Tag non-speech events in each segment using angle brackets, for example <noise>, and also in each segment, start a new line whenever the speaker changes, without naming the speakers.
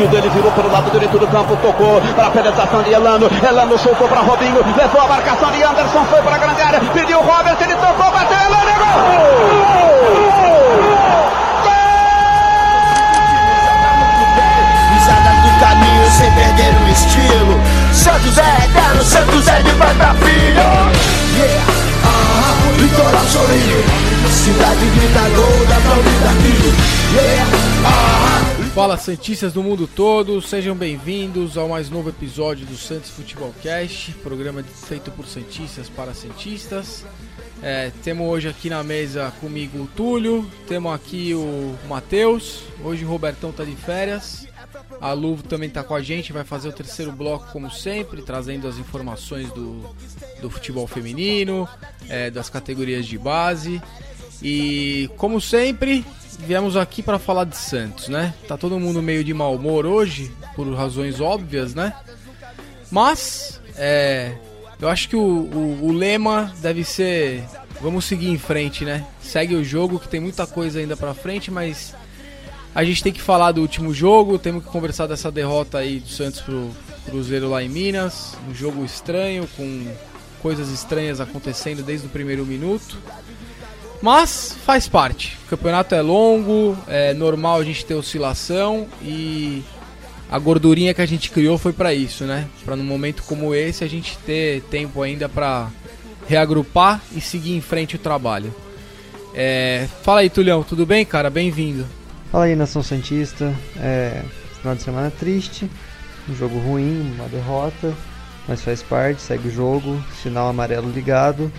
sentido, ele virou pelo lado direito do campo, tocou para a penetração de Elano. Elano soltou para Robinho, levou a marcação de Anderson, foi para a grande área, pediu o Robert, ele tocou, bateu, Elano, é gol!
do caminho sem perder o estilo. Santos é eterno, Santos é de pai pra filho. Yeah, ah, litoral sorrindo, cidade grita gol, ouvir daqui. Yeah, ah.
Fala Santistas do mundo todo, sejam bem-vindos ao mais novo episódio do Santos Futebol Cast, programa feito por Santistas para Santistas. É, temos hoje aqui na mesa comigo o Túlio, temos aqui o Matheus, hoje o Robertão tá de férias, a Luvo também está com a gente, vai fazer o terceiro bloco como sempre, trazendo as informações do, do futebol feminino, é, das categorias de base. E como sempre, viemos aqui para falar de Santos, né? Tá todo mundo meio de mau humor hoje, por razões óbvias, né? Mas, é, eu acho que o, o, o lema deve ser vamos seguir em frente, né? Segue o jogo que tem muita coisa ainda pra frente, mas a gente tem que falar do último jogo, temos que conversar dessa derrota aí do Santos pro Cruzeiro lá em Minas, um jogo estranho com coisas estranhas acontecendo desde o primeiro minuto. Mas faz parte. O campeonato é longo, é normal a gente ter oscilação e a gordurinha que a gente criou foi para isso, né? Para num momento como esse a gente ter tempo ainda para reagrupar e seguir em frente o trabalho. É... Fala aí, Tulhão, tudo bem, cara? Bem-vindo.
Fala aí, Nação Santista. É... Final de semana triste, um jogo ruim, uma derrota, mas faz parte, segue o jogo, sinal amarelo ligado.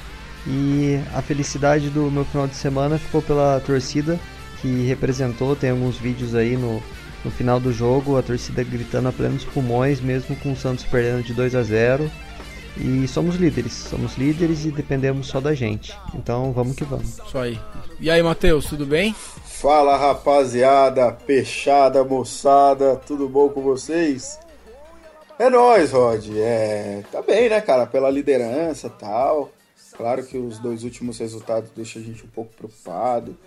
E a felicidade do meu final de semana ficou pela torcida que representou. Tem alguns vídeos aí no, no final do jogo, a torcida gritando a plenos pulmões, mesmo com o Santos perdendo de 2 a 0 e somos líderes, somos líderes e dependemos só da gente. Então vamos que vamos.
Isso aí. E aí, Matheus, tudo bem?
Fala rapaziada, peixada, moçada, tudo bom com vocês? É nóis, Rod. É, tá bem, né, cara? Pela liderança tal. Claro que os dois últimos resultados deixam a gente um pouco preocupado,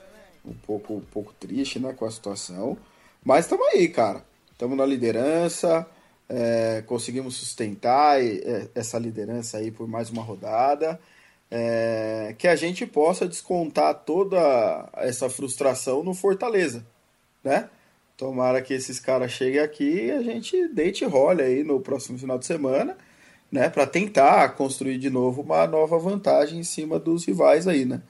um pouco, um pouco triste, né, com a situação. Mas estamos aí, cara. Estamos na liderança, é, conseguimos sustentar é, essa liderança aí por mais uma rodada. É, que a gente possa descontar toda essa frustração no Fortaleza, né? Tomara que esses caras cheguem aqui e a gente deite role aí no próximo final de semana, né? Para tentar construir de novo uma nova vantagem em cima dos rivais aí, né?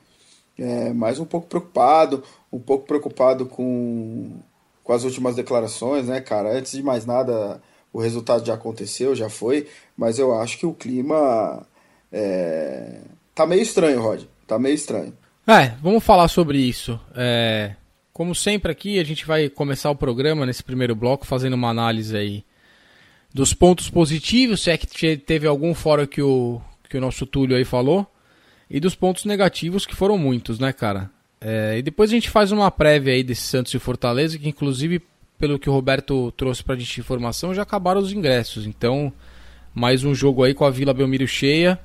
É, mais um pouco preocupado, um pouco preocupado com, com as últimas declarações, né, cara? Antes de mais nada, o resultado já aconteceu, já foi, mas eu acho que o clima é, tá meio estranho, Rod. Tá meio estranho.
É, vamos falar sobre isso. É, como sempre aqui, a gente vai começar o programa nesse primeiro bloco fazendo uma análise aí dos pontos positivos, se é que teve algum fora que o, que o nosso Túlio aí falou, e dos pontos negativos, que foram muitos, né, cara? É, e depois a gente faz uma prévia aí desse Santos e Fortaleza, que inclusive pelo que o Roberto trouxe para a gente de informação, já acabaram os ingressos. Então, mais um jogo aí com a Vila Belmiro cheia.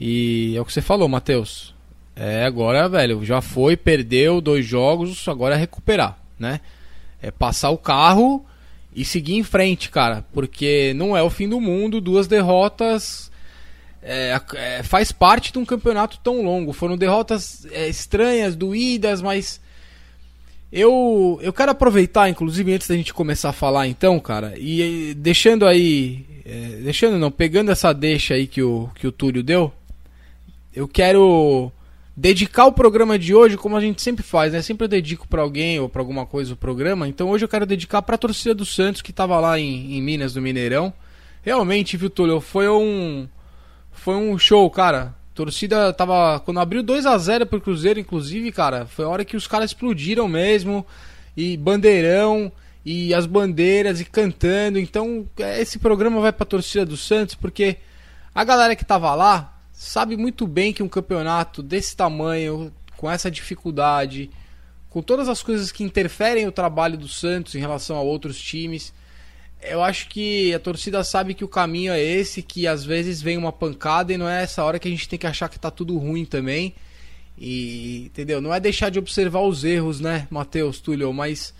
E é o que você falou, Matheus. É, agora, velho, já foi, perdeu dois jogos, agora é recuperar, né? É passar o carro e seguir em frente, cara. Porque não é o fim do mundo, duas derrotas. É, é, faz parte de um campeonato tão longo. Foram derrotas é, estranhas, doídas, mas eu, eu quero aproveitar, inclusive, antes da gente começar a falar, então, cara, e deixando aí. É, deixando não, pegando essa deixa aí que o, que o Túlio deu, eu quero dedicar o programa de hoje como a gente sempre faz, né? Sempre eu dedico para alguém ou para alguma coisa o programa. Então hoje eu quero dedicar para a torcida do Santos que tava lá em, em Minas, no Mineirão. Realmente, viu, Túlio? Foi um foi um show, cara torcida tava. Quando abriu 2 a 0 pro Cruzeiro, inclusive, cara, foi a hora que os caras explodiram mesmo. E bandeirão, e as bandeiras, e cantando. Então, é, esse programa vai pra torcida do Santos, porque a galera que tava lá sabe muito bem que um campeonato desse tamanho, com essa dificuldade, com todas as coisas que interferem no trabalho do Santos em relação a outros times eu acho que a torcida sabe que o caminho é esse, que às vezes vem uma pancada e não é essa hora que a gente tem que achar que tá tudo ruim também. E, entendeu? Não é deixar de observar os erros, né, Matheus, Túlio, mas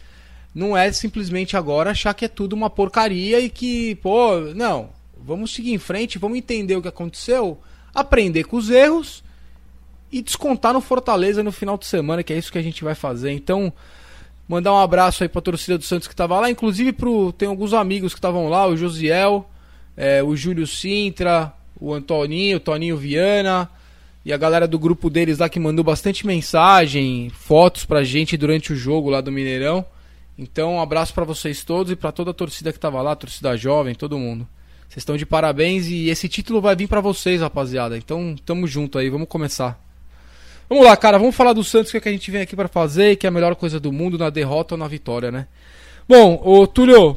não é simplesmente agora achar que é tudo uma porcaria e que, pô, não, vamos seguir em frente, vamos entender o que aconteceu, aprender com os erros e descontar no Fortaleza no final de semana, que é isso que a gente vai fazer. Então, mandar um abraço aí pra torcida do Santos que tava lá, inclusive pro, tem alguns amigos que estavam lá, o Josiel, é, o Júlio Sintra, o Antoninho, o Toninho Viana e a galera do grupo deles lá que mandou bastante mensagem, fotos pra gente durante o jogo lá do Mineirão. Então, um abraço para vocês todos e para toda a torcida que tava lá, torcida jovem, todo mundo. Vocês estão de parabéns e esse título vai vir para vocês, rapaziada. Então, tamo junto aí, vamos começar. Vamos lá, cara, vamos falar do Santos, que, é que a gente vem aqui para fazer, que é a melhor coisa do mundo na derrota ou na vitória, né? Bom, ô Túlio,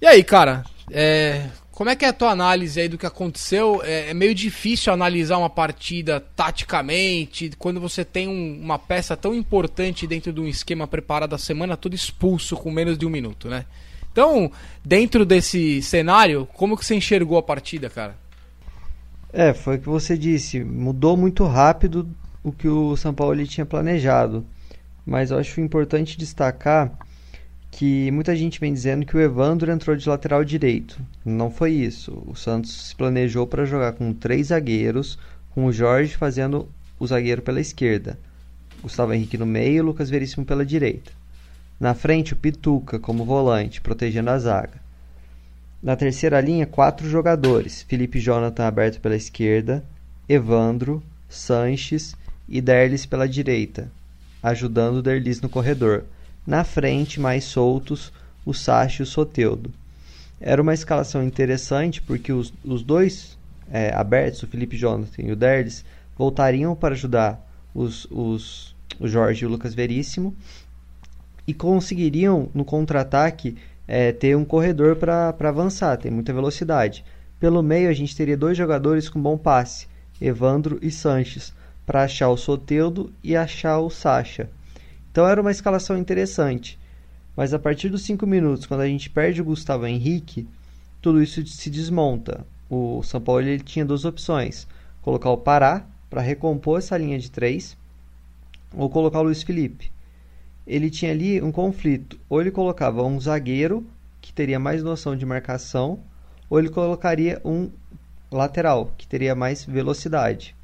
e aí, cara? É, como é que é a tua análise aí do que aconteceu? É, é meio difícil analisar uma partida taticamente quando você tem um, uma peça tão importante dentro de um esquema preparado a semana toda expulso com menos de um minuto, né? Então, dentro desse cenário, como que você enxergou a partida, cara?
É, foi o que você disse. Mudou muito rápido o que o São Paulo tinha planejado. Mas eu acho importante destacar que muita gente vem dizendo que o Evandro entrou de lateral direito. Não foi isso. O Santos se planejou para jogar com três zagueiros, com o Jorge fazendo o zagueiro pela esquerda, Gustavo Henrique no meio e Lucas Veríssimo pela direita. Na frente, o Pituca como volante, protegendo a zaga. Na terceira linha, quatro jogadores: Felipe Jonathan aberto pela esquerda, Evandro, Sanches e Derlis pela direita, ajudando Derlis no corredor. Na frente, mais soltos, o Sacha e o Soteudo. Era uma escalação interessante porque os, os dois é, abertos, o Felipe Jonathan e o Derdes, voltariam para ajudar os, os, o Jorge e o Lucas Veríssimo e conseguiriam, no contra-ataque, é, ter um corredor para avançar, tem muita velocidade. Pelo meio, a gente teria dois jogadores com bom passe, Evandro e Sanches, para achar o Soteudo e achar o Sacha. Então era uma escalação interessante. Mas a partir dos 5 minutos, quando a gente perde o Gustavo Henrique, tudo isso se desmonta. O São Paulo ele tinha duas opções: colocar o Pará para recompor essa linha de 3 ou colocar o Luiz Felipe. Ele tinha ali um conflito: ou ele colocava um zagueiro que teria mais noção de marcação, ou ele colocaria um lateral que teria mais velocidade.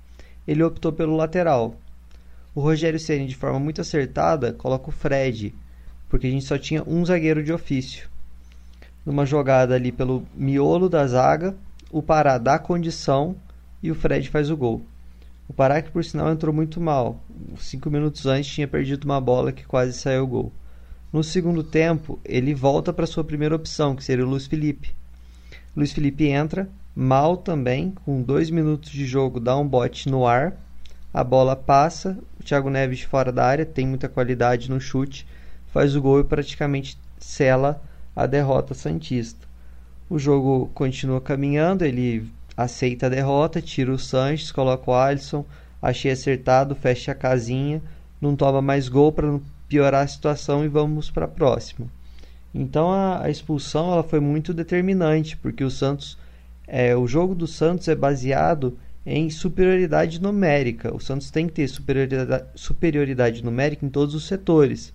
Ele optou pelo lateral, o Rogério Ceni de forma muito acertada coloca o Fred, porque a gente só tinha um zagueiro de ofício. Numa jogada ali pelo miolo da zaga, o Pará dá condição e o Fred faz o gol. O Pará que por sinal entrou muito mal. Cinco minutos antes tinha perdido uma bola que quase saiu gol. No segundo tempo, ele volta para sua primeira opção, que seria o Luiz Felipe. Luiz Felipe entra, mal também, com dois minutos de jogo, dá um bote no ar a bola passa, o Thiago Neves fora da área, tem muita qualidade no chute, faz o gol e praticamente sela a derrota santista. O jogo continua caminhando, ele aceita a derrota, tira o Sanches, coloca o Alisson, achei acertado, fecha a casinha, não toma mais gol para não piorar a situação e vamos para a próxima. Então a, a, expulsão ela foi muito determinante, porque o Santos, é, o jogo do Santos é baseado em superioridade numérica. O Santos tem que ter superioridade, superioridade numérica em todos os setores.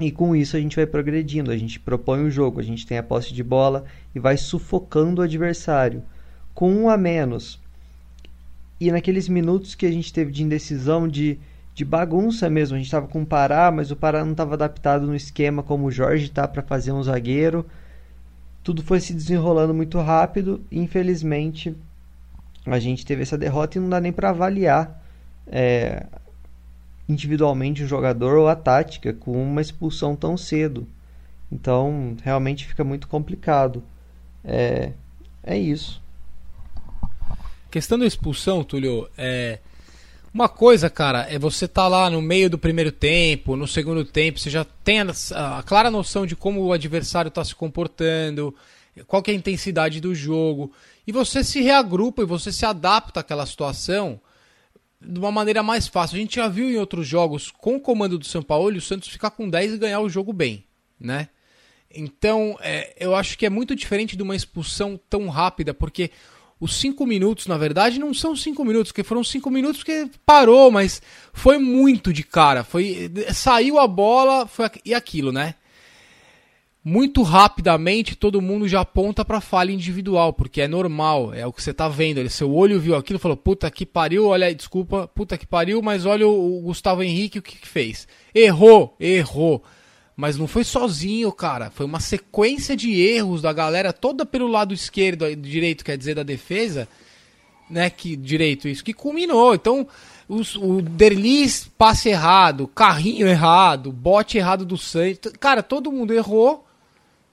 E com isso a gente vai progredindo, a gente propõe o jogo, a gente tem a posse de bola e vai sufocando o adversário. Com um a menos. E naqueles minutos que a gente teve de indecisão, de, de bagunça mesmo, a gente estava com o Pará, mas o Pará não estava adaptado no esquema como o Jorge está para fazer um zagueiro. Tudo foi se desenrolando muito rápido e infelizmente a gente teve essa derrota e não dá nem para avaliar é, individualmente o jogador ou a tática com uma expulsão tão cedo. Então, realmente fica muito complicado. É, é isso.
Questão da expulsão, Túlio, é. Uma coisa, cara, é você tá lá no meio do primeiro tempo, no segundo tempo, você já tem a, a clara noção de como o adversário está se comportando, qual é a intensidade do jogo. E você se reagrupa e você se adapta àquela situação de uma maneira mais fácil. A gente já viu em outros jogos com o comando do São Paulo o Santos ficar com 10 e ganhar o jogo bem, né? Então, é, eu acho que é muito diferente de uma expulsão tão rápida, porque os 5 minutos, na verdade, não são 5 minutos, porque foram 5 minutos que parou, mas foi muito de cara. Foi Saiu a bola foi, e aquilo, né? muito rapidamente todo mundo já aponta para falha individual, porque é normal, é o que você tá vendo. Ele, seu olho viu aquilo, falou: "Puta que pariu, olha, desculpa, puta que pariu, mas olha o, o Gustavo Henrique o que, que fez. Errou, errou. Mas não foi sozinho, cara. Foi uma sequência de erros da galera toda pelo lado esquerdo, direito, quer dizer, da defesa, né, que direito isso que culminou. Então, os, o Derlis passe errado, carrinho errado, bote errado do Santos. Cara, todo mundo errou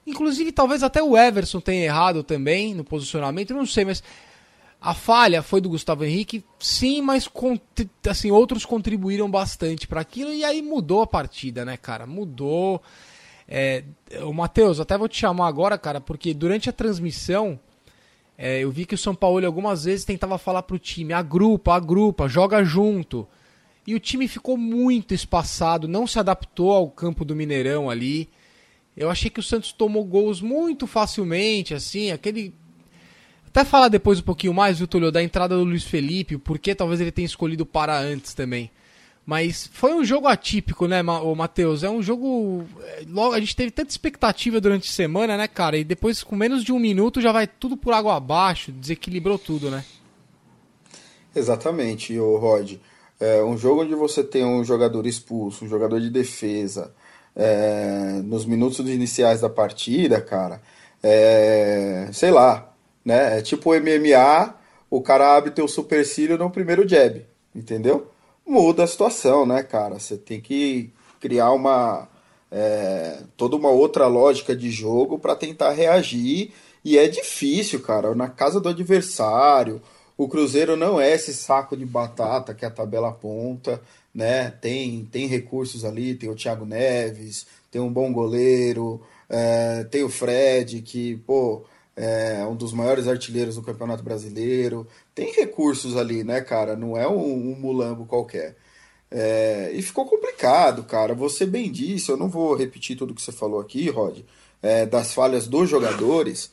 Inclusive, talvez até o Everson tenha errado também no posicionamento, não sei, mas a falha foi do Gustavo Henrique, sim, mas assim, outros contribuíram bastante para aquilo e aí mudou a partida, né, cara? Mudou. É, o Matheus, até vou te chamar agora, cara, porque durante a transmissão é, eu vi que o São Paulo algumas vezes tentava falar pro time: agrupa, agrupa, joga junto. E o time ficou muito espaçado, não se adaptou ao campo do Mineirão ali. Eu achei que o Santos tomou gols muito facilmente, assim, aquele. Até falar depois um pouquinho mais, viu, Túlio, da entrada do Luiz Felipe, porque talvez ele tenha escolhido para antes também. Mas foi um jogo atípico, né, Matheus? É um jogo. É, logo, a gente teve tanta expectativa durante a semana, né, cara? E depois, com menos de um minuto, já vai tudo por água abaixo, desequilibrou tudo, né?
Exatamente, o Rod. É um jogo onde você tem um jogador expulso, um jogador de defesa, é, nos minutos iniciais da partida, cara, é, sei lá, né? É tipo MMA, o cara abre teu supercílio no primeiro jab, entendeu? Muda a situação, né, cara? Você tem que criar uma é, toda uma outra lógica de jogo para tentar reagir e é difícil, cara. Na casa do adversário, o Cruzeiro não é esse saco de batata que a tabela aponta né? Tem, tem recursos ali, tem o Thiago Neves, tem um bom goleiro, é, tem o Fred, que, pô, é um dos maiores artilheiros do Campeonato Brasileiro. Tem recursos ali, né, cara? Não é um, um mulambo qualquer. É, e ficou complicado, cara. Você bem disse, eu não vou repetir tudo que você falou aqui, Rod, é, das falhas dos jogadores,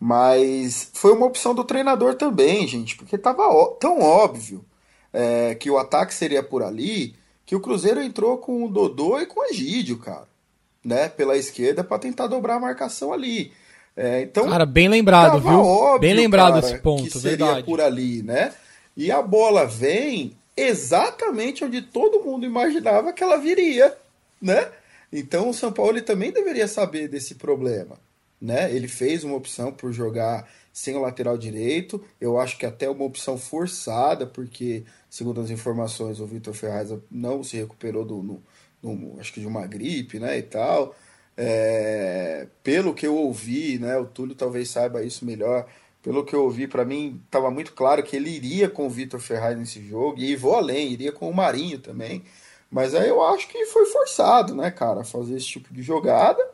mas foi uma opção do treinador também, gente, porque tava tão óbvio é, que o ataque seria por ali, que o Cruzeiro entrou com o Dodô e com o Egídio, cara, né, pela esquerda para tentar dobrar a marcação ali. É, então,
cara, bem lembrado, viu? Óbvio, bem lembrado cara, esse ponto, que
seria
verdade.
por ali, né? E a bola vem exatamente onde todo mundo imaginava que ela viria, né? Então o São Paulo também deveria saber desse problema, né? Ele fez uma opção por jogar sem o lateral direito. Eu acho que até uma opção forçada, porque, segundo as informações, o Vitor Ferraz não se recuperou do, no, no, acho que de uma gripe, né, e tal. É, pelo que eu ouvi, né, o Túlio talvez saiba isso melhor. Pelo que eu ouvi, para mim estava muito claro que ele iria com o Vitor Ferraz nesse jogo e vou além, iria com o Marinho também. Mas aí eu acho que foi forçado, né, cara, fazer esse tipo de jogada.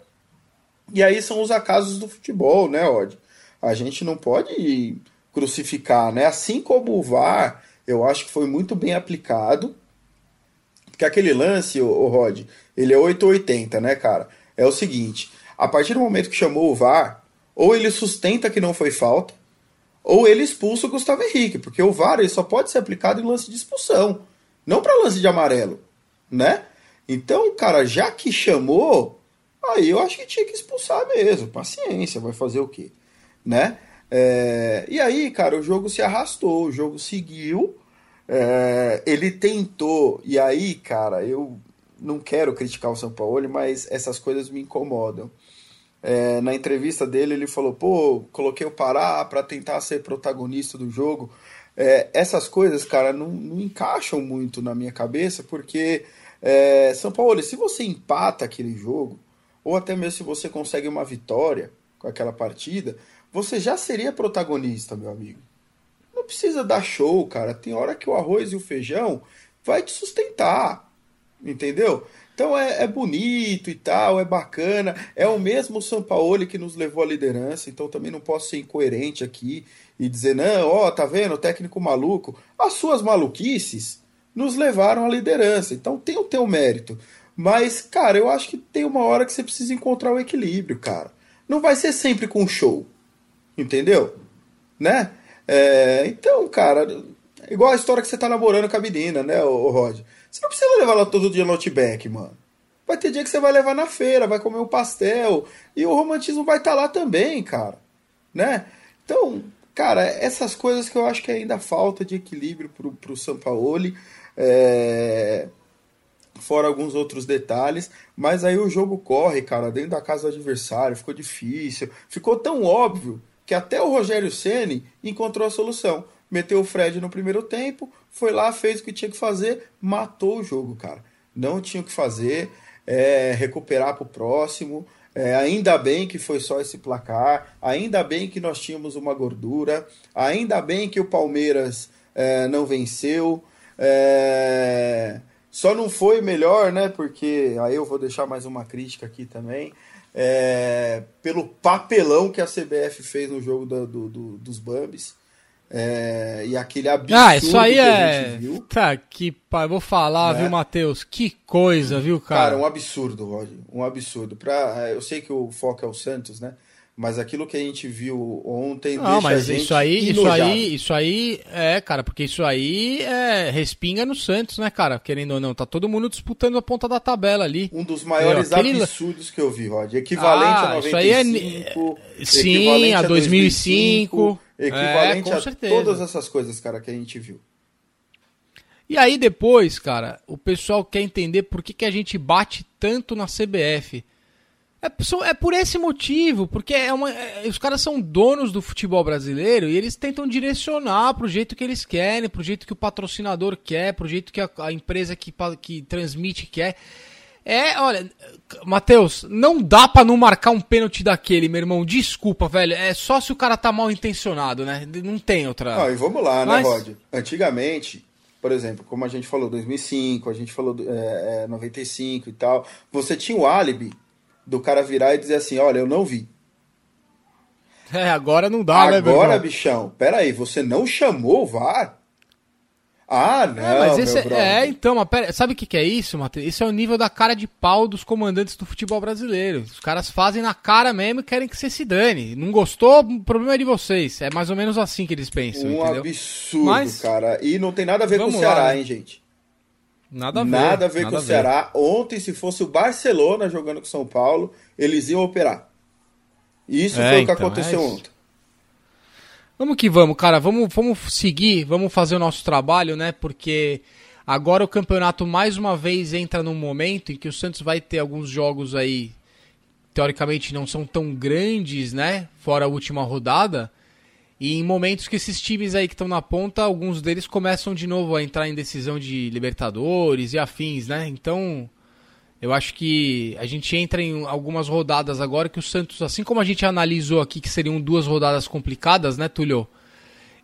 E aí são os acasos do futebol, né, Odd? a gente não pode crucificar, né? Assim como o VAR, eu acho que foi muito bem aplicado. Porque aquele lance, o, Rod, ele é 880, né, cara? É o seguinte, a partir do momento que chamou o VAR, ou ele sustenta que não foi falta, ou ele expulsa o Gustavo Henrique, porque o VAR ele só pode ser aplicado em lance de expulsão, não para lance de amarelo, né? Então, cara, já que chamou, aí eu acho que tinha que expulsar mesmo. Paciência, vai fazer o quê? né? É, e aí, cara, o jogo se arrastou, o jogo seguiu. É, ele tentou, e aí, cara, eu não quero criticar o São Paulo, mas essas coisas me incomodam. É, na entrevista dele, ele falou: pô, coloquei o Pará para tentar ser protagonista do jogo. É, essas coisas, cara, não, não, encaixam muito na minha cabeça, porque é, São Paulo, se você empata aquele jogo, ou até mesmo se você consegue uma vitória com aquela partida, você já seria protagonista, meu amigo. Não precisa dar show, cara. Tem hora que o arroz e o feijão vai te sustentar. Entendeu? Então é, é, bonito e tal, é bacana. É o mesmo Sampaoli que nos levou à liderança, então também não posso ser incoerente aqui e dizer, não, ó, tá vendo, técnico maluco. As suas maluquices nos levaram à liderança, então tem o teu mérito. Mas, cara, eu acho que tem uma hora que você precisa encontrar o equilíbrio, cara. Não vai ser sempre com show. Entendeu? Né? É, então, cara, igual a história que você tá namorando com a menina, né, o Rod? Você não precisa levar ela todo dia no Outback, mano. vai ter dia que você vai levar na feira, vai comer um pastel, e o romantismo vai estar tá lá também, cara. Né? Então, cara, essas coisas que eu acho que ainda falta de equilíbrio pro, pro Sampaoli. É... Fora alguns outros detalhes, mas aí o jogo corre, cara, dentro da casa do adversário, ficou difícil, ficou tão óbvio que até o Rogério Ceni encontrou a solução. Meteu o Fred no primeiro tempo, foi lá, fez o que tinha que fazer, matou o jogo, cara. Não tinha o que fazer, é, recuperar para o próximo. É, ainda bem que foi só esse placar, ainda bem que nós tínhamos uma gordura, ainda bem que o Palmeiras é, não venceu. É, só não foi melhor, né? Porque aí eu vou deixar mais uma crítica aqui também é, pelo papelão que a CBF fez no jogo do, do, do, dos Bambis. É, e aquele absurdo
ah, isso aí que é... viu. Tá, que pai, vou falar, né? viu, Matheus? Que coisa, viu, cara?
Cara, um absurdo, Roger. Um absurdo. Pra, é, eu sei que o foco é o Santos, né? Mas aquilo que a gente viu ontem
Não, mas isso aí, isso aí, isso aí é, cara, porque isso aí é respinga no Santos, né, cara? Querendo ou não, tá todo mundo disputando a ponta da tabela ali.
Um dos maiores Aquele... absurdos que eu vi, Rod. Equivalente ah, a 95, isso aí
é... Sim, a 2005, 2005
equivalente é, a certeza. todas essas coisas, cara, que a gente viu.
E aí depois, cara, o pessoal quer entender por que, que a gente bate tanto na CBF. É, é por esse motivo, porque é uma, é, os caras são donos do futebol brasileiro e eles tentam direcionar pro jeito que eles querem, pro jeito que o patrocinador quer, pro jeito que a, a empresa que, que transmite quer. É, olha, Matheus, não dá pra não marcar um pênalti daquele, meu irmão. Desculpa, velho. É só se o cara tá mal intencionado, né? Não tem outra.
Ah, e vamos lá, né, Mas... né, Rod? Antigamente, por exemplo, como a gente falou 2005, a gente falou é, é, 95 e tal, você tinha o álibi do cara virar e dizer assim: olha, eu não vi.
É, agora não dá,
agora,
né,
Agora, bichão, peraí, você não chamou o VAR? Ah, não, é, mas esse,
é, então, mas pera, sabe o que, que é isso, Matheus? Isso é o nível da cara de pau dos comandantes do futebol brasileiro. Os caras fazem na cara mesmo e querem que você se dane. Não gostou, o problema é de vocês. É mais ou menos assim que eles pensam,
um
entendeu?
absurdo, mas, cara. E não tem nada a ver com o Ceará, lá, né? hein, gente?
Nada a ver.
Nada a ver nada com o Ceará. Ontem, se fosse o Barcelona jogando com São Paulo, eles iam operar. Isso é, foi o que então, aconteceu é ontem.
Vamos que vamos, cara. Vamos, vamos seguir, vamos fazer o nosso trabalho, né? Porque agora o campeonato mais uma vez entra num momento em que o Santos vai ter alguns jogos aí, teoricamente não são tão grandes, né? Fora a última rodada. E em momentos que esses times aí que estão na ponta, alguns deles começam de novo a entrar em decisão de Libertadores e afins, né? Então, eu acho que a gente entra em algumas rodadas agora que o Santos, assim como a gente analisou aqui que seriam duas rodadas complicadas, né, Tulio?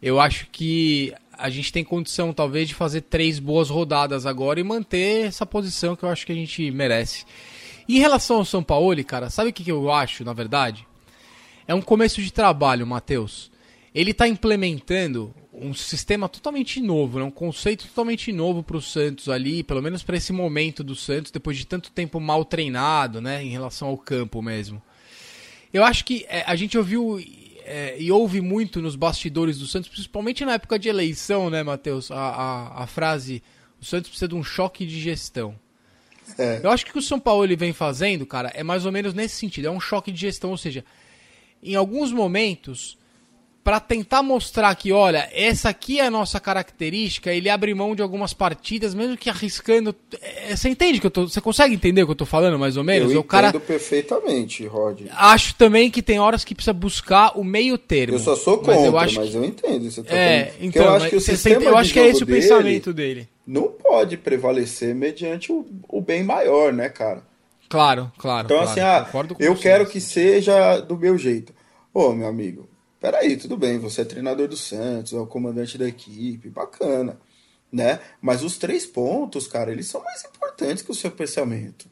Eu acho que a gente tem condição talvez de fazer três boas rodadas agora e manter essa posição que eu acho que a gente merece. Em relação ao São Paulo, cara, sabe o que eu acho, na verdade? É um começo de trabalho, Matheus ele está implementando um sistema totalmente novo, né? um conceito totalmente novo para o Santos ali, pelo menos para esse momento do Santos, depois de tanto tempo mal treinado, né, em relação ao campo mesmo. Eu acho que é, a gente ouviu é, e ouve muito nos bastidores do Santos, principalmente na época de eleição, né, Matheus, a, a, a frase: o Santos precisa de um choque de gestão. É. Eu acho que o que o São Paulo ele vem fazendo, cara, é mais ou menos nesse sentido, é um choque de gestão, ou seja, em alguns momentos para tentar mostrar que, olha, essa aqui é a nossa característica, ele abre mão de algumas partidas, mesmo que arriscando. É, você entende que eu tô. Você consegue entender o que eu tô falando, mais ou menos?
Eu
o cara...
perfeitamente, Rod.
Acho também que tem horas que precisa buscar o meio termo.
Eu só sou contra, mas eu, acho mas que... eu entendo. Você tá
é, então, eu acho que o sistema Eu acho que é esse o pensamento dele.
Não pode prevalecer mediante o, o bem maior, né, cara?
Claro, claro.
Então,
claro,
assim, ah, eu quero que seja do meu jeito. Ô, meu amigo, Peraí, tudo bem, você é treinador do Santos, é o comandante da equipe, bacana, né? Mas os três pontos, cara, eles são mais importantes que o seu pensamento,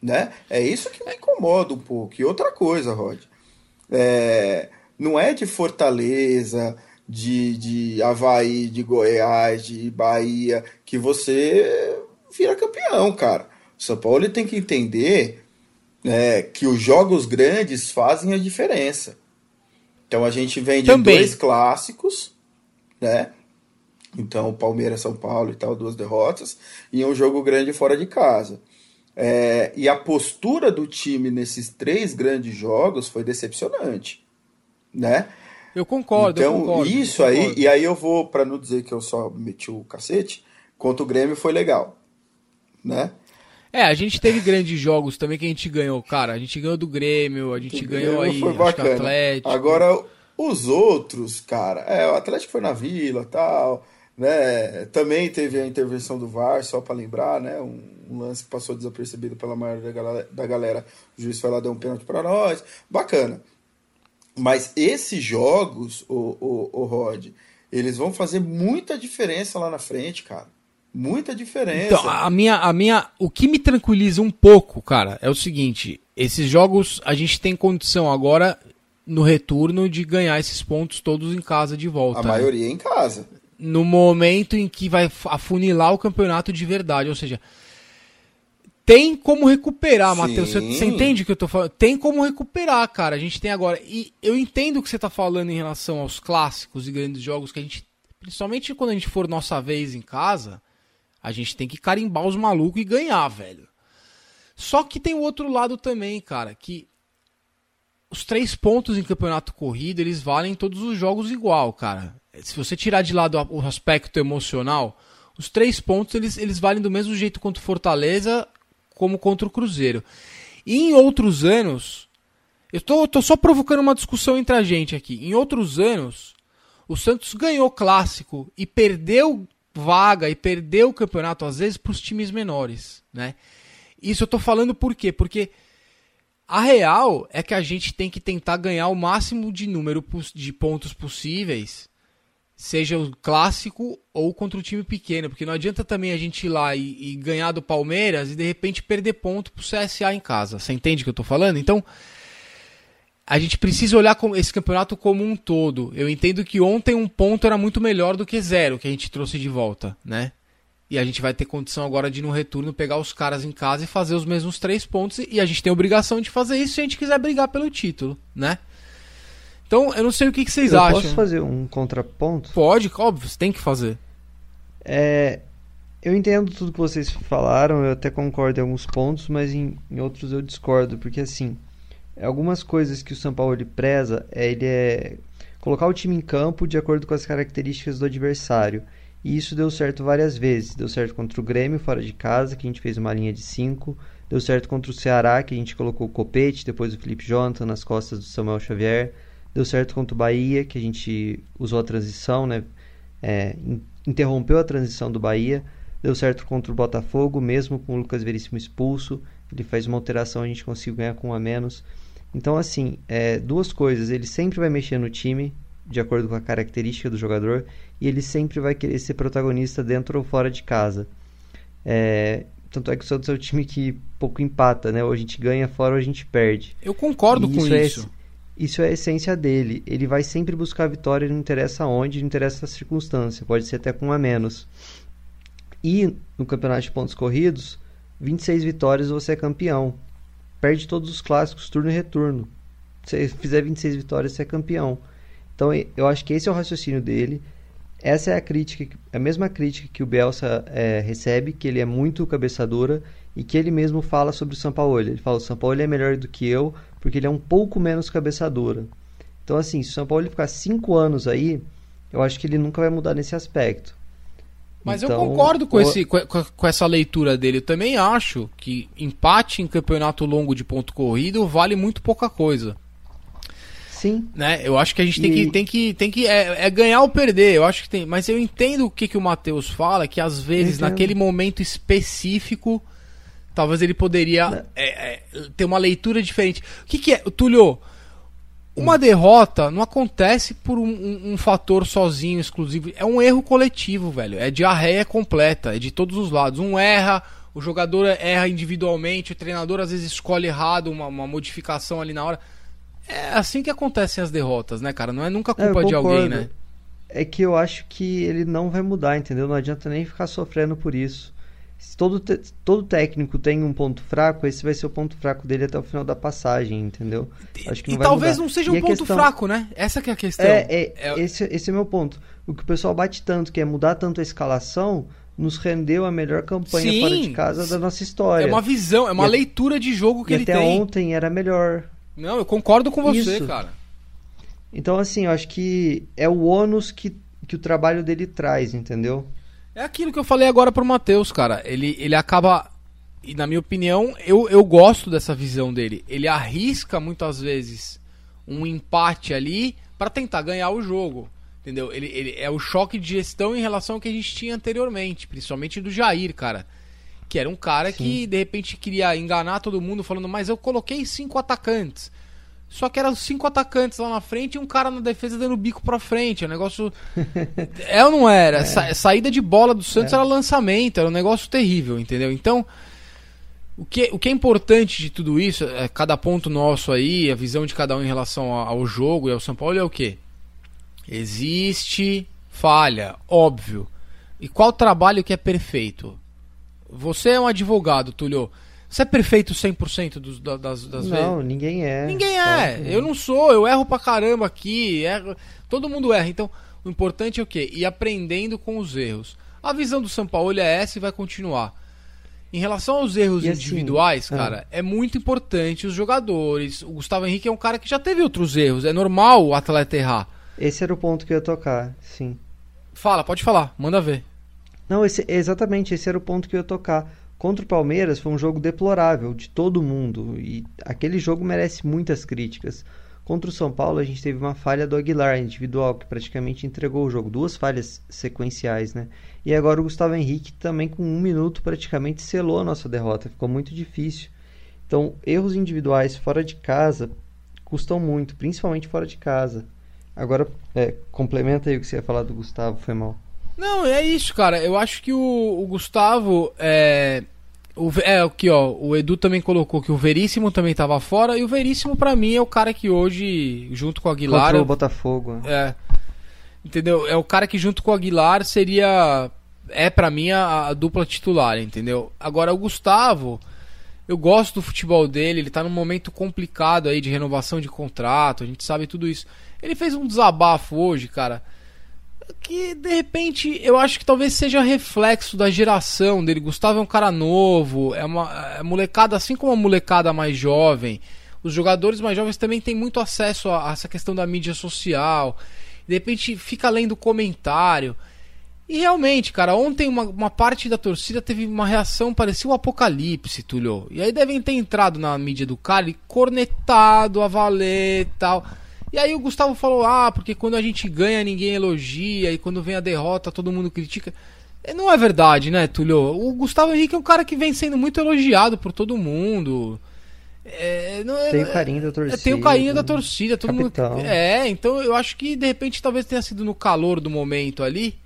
né? É isso que me incomoda um pouco. E outra coisa, Rod, é, não é de Fortaleza, de, de Havaí, de Goiás, de Bahia, que você vira campeão, cara. O São Paulo tem que entender é, que os jogos grandes fazem a diferença. Então a gente vem de Também. dois clássicos, né? Então Palmeiras, São Paulo e tal, duas derrotas, e um jogo grande fora de casa. É, e a postura do time nesses três grandes jogos foi decepcionante, né?
Eu concordo,
então,
eu concordo.
isso
eu
aí,
concordo.
e aí eu vou, para não dizer que eu só meti o cacete, contra o Grêmio foi legal, né?
É, a gente teve grandes jogos também que a gente ganhou, cara. A gente ganhou do Grêmio, a gente ganhou
Grêmio
aí,
foi bacana.
Atlético.
Agora, os outros, cara, é, o Atlético foi na Vila tal, né? Também teve a intervenção do VAR, só para lembrar, né? Um, um lance que passou desapercebido pela maioria da galera, da galera. O juiz foi lá, deu um pênalti para nós. Bacana. Mas esses jogos, o, o, o Rod, eles vão fazer muita diferença lá na frente, cara. Muita diferença.
Então, a minha, a minha, o que me tranquiliza um pouco, cara, é o seguinte: esses jogos a gente tem condição agora no retorno de ganhar esses pontos todos em casa de volta.
a
né?
maioria em casa.
no momento em que vai afunilar o campeonato de verdade. Ou seja, tem como recuperar. Matheus. Você, você entende o que eu tô falando? Tem como recuperar, cara. A gente tem agora. E eu entendo o que você tá falando em relação aos clássicos e grandes jogos que a gente. Principalmente quando a gente for nossa vez em casa, a gente tem que carimbar os malucos e ganhar, velho. Só que tem o outro lado também, cara, que os três pontos em campeonato corrido, eles valem em todos os jogos igual, cara. Se você tirar de lado o aspecto emocional, os três pontos eles, eles valem do mesmo jeito contra o Fortaleza como contra o Cruzeiro. E em outros anos, eu tô, tô só provocando uma discussão entre a gente aqui. Em outros anos, o Santos ganhou clássico e perdeu vaga e perdeu o campeonato, às vezes, para os times menores, né? Isso eu tô falando por quê? Porque a real é que a gente tem que tentar ganhar o máximo de número de pontos possíveis, seja o clássico ou contra o time pequeno, porque não adianta também a gente ir lá e, e ganhar do Palmeiras e de repente perder ponto pro CSA em casa. Você entende o que eu tô falando? Então, a gente precisa olhar esse campeonato como um todo. Eu entendo que ontem um ponto era muito melhor do que zero que a gente trouxe de volta, né? E a gente vai ter condição agora de no retorno pegar os caras em casa e fazer os mesmos três pontos. E a gente tem a obrigação de fazer isso se a gente quiser brigar pelo título, né? Então, eu não sei o que, que vocês
Eu
acham.
posso fazer um contraponto?
Pode, óbvio, você tem que fazer.
É, eu entendo tudo que vocês falaram, eu até concordo em alguns pontos, mas em, em outros eu discordo, porque assim, algumas coisas que o São Paulo ele preza é ele é colocar o time em campo de acordo com as características do adversário. E isso deu certo várias vezes. Deu certo contra o Grêmio fora de casa, que a gente fez uma linha de 5. Deu certo contra o Ceará, que a gente colocou o Copete, depois o Felipe Jonathan nas costas do Samuel Xavier. Deu certo contra o Bahia, que a gente usou a transição, né? É, in- interrompeu a transição do Bahia. Deu certo contra o Botafogo, mesmo com o Lucas Veríssimo expulso. Ele faz uma alteração, a gente conseguiu ganhar com um a menos. Então, assim, é, duas coisas. Ele sempre vai mexer no time, de acordo com a característica do jogador, e ele sempre vai querer ser protagonista dentro ou fora de casa. É, tanto é que o Santos é o time que pouco empata, né? Ou a gente ganha fora ou a gente perde.
Eu concordo
E
com
é
isso.
esse- isso é a essência dele. Ele vai sempre buscar a vitória, não interessa onde, não interessa a circunstância. Pode ser até com um a menos. E no campeonato de pontos corridos, 26 vitórias você é campeão. Perde todos os clássicos, turno e retorno. Se fizer 26 vitórias, você é campeão. Então eu acho que esse é o raciocínio dele. Essa é a crítica, a mesma crítica que o Bielsa eh, recebe, que ele é muito cabeçadora e que ele mesmo fala sobre o Sampaoli. Ele fala: o Sampaoli é melhor do que eu porque ele é um pouco menos cabeçadora. Então, assim, se o São Paulo ficar cinco anos aí, eu acho que ele nunca vai mudar nesse aspecto.
Mas eu
Então,
concordo com, esse, com, com- com essa leitura dele. Eu também acho que empate em campeonato longo de ponto corrido vale muito pouca coisa.
Sim,
Né? Eu acho que a gente tem
E-
que, tem que, tem que é, é ganhar ou perder. Eu acho que tem. Mas eu entendo o que, que o Matheus fala, que às vezes,
Entendo.
naquele momento específico, talvez ele poderia é, é, ter uma leitura diferente. O que, que é, Túlio? Uma derrota não acontece por um, um- um fator sozinho, exclusivo. É um erro coletivo, velho. É diarreia completa, é de todos os lados. Um erra, o jogador erra individualmente, o treinador às vezes escolhe errado uma, uma modificação ali na hora. É assim que acontecem as derrotas, né, cara? Não é nunca
É,
culpa de alguém, né?
é que eu acho que ele não vai mudar, entendeu? Não adianta nem ficar sofrendo por isso. Se todo, todo técnico tem um ponto fraco, esse vai ser o ponto fraco dele até o final da passagem, entendeu? Acho que
e
não vai
talvez
mudar.
não seja
E
um ponto
questão-
fraco, né? Essa que é a questão.
É, é,
É-
Esse, esse é o meu ponto. O que o pessoal bate tanto, que é mudar tanto a escalação, nos rendeu a melhor campanha
Sim.
fora de casa da nossa história.
É uma visão, é uma
E
leitura de jogo que
e
ele
até
tem.
ontem era melhor.
Não, eu concordo com você,
Isso.
cara.
Então, assim, eu acho que é o ônus que, que o trabalho dele traz, entendeu?
É aquilo que eu falei agora pro Matheus, cara. Ele, ele acaba. E na minha opinião, eu, eu gosto dessa visão dele. Ele arrisca muitas vezes um empate ali pra tentar ganhar o jogo. Entendeu? Ele, ele é o choque de gestão em relação ao que a gente tinha anteriormente, principalmente do Jair, cara. Que era um cara que de repente queria enganar todo mundo falando, mas eu coloquei cinco atacantes. Só que eram cinco atacantes lá na frente e um cara na defesa dando bico pra frente. O negócio. <laughs> é ou não era? Sa- saída de bola do Santos era lançamento, era um negócio terrível, entendeu? Então, o que, o que é importante de tudo isso, é cada ponto nosso aí, a visão de cada um em relação a- ao jogo e ao São Paulo é o quê? Existe falha, óbvio. E qual trabalho que é perfeito? Você é um advogado, Túlio. Você é perfeito 100% dos, da- das, das vezes?
não, ninguém é.
Ninguém é.
não.
Eu não sou, eu erro pra caramba aqui. erro- Todo mundo erra. Então, o importante é o quê? Ir aprendendo com os erros. A visão do São Paulo é essa e vai continuar. Em relação aos erros
assim,
individuais,
ah.
cara, é muito importante os jogadores. O Gustavo Henrique é um cara que já teve outros erros. É normal o atleta errar.
Esse era o ponto que eu ia tocar, sim.
Fala, pode falar, manda ver.
Não, esse, exatamente, esse era o ponto que eu ia tocar. Contra o Palmeiras foi um jogo deplorável de todo mundo e aquele jogo merece muitas críticas. Contra o São Paulo a gente teve uma falha do Aguilar individual que praticamente entregou o jogo, duas falhas sequenciais, né? E agora o Gustavo Henrique também com um minuto praticamente selou a nossa derrota, ficou muito difícil. Então erros individuais fora de casa custam muito, principalmente fora de casa. Agora é, complementa aí o que você ia falar do Gustavo, foi mal.
Não, é isso, cara. Eu acho que o, o Gustavo é. O, é, aqui, ó. O Edu também colocou que o Veríssimo também tava fora. E o Veríssimo, pra mim, é o cara que hoje, junto com o Aguilar.
Contra o Botafogo.
É. Entendeu? É o cara que junto com o Aguilar seria. É pra mim a, a dupla titular, entendeu? Agora o Gustavo, eu gosto do futebol dele, ele tá num momento complicado aí de renovação de contrato, a gente sabe tudo isso. Ele fez um desabafo hoje, cara, que de repente eu acho que talvez seja reflexo da geração dele. Gustavo é um cara novo, é uma é molecada, assim como a molecada mais jovem. Os jogadores mais jovens também têm muito acesso a, a essa questão da mídia social. De repente fica lendo comentário. E realmente, cara, ontem uma, uma parte da torcida teve uma reação, parecia um apocalipse, Tulio. E aí devem ter entrado na mídia do cara e cornetado a valer e tal. E aí o Gustavo falou, ah, porque quando a gente ganha ninguém elogia, e quando vem a derrota todo mundo critica. E Não é verdade, né, Tulio? O Gustavo Henrique é um cara que vem sendo muito elogiado por todo mundo. É, não é-
Tem o carinho da
é,
torcida.
tem o carinho da torcida, todo
Capitão.
mundo. É, então eu acho que de repente talvez tenha sido no calor do momento ali.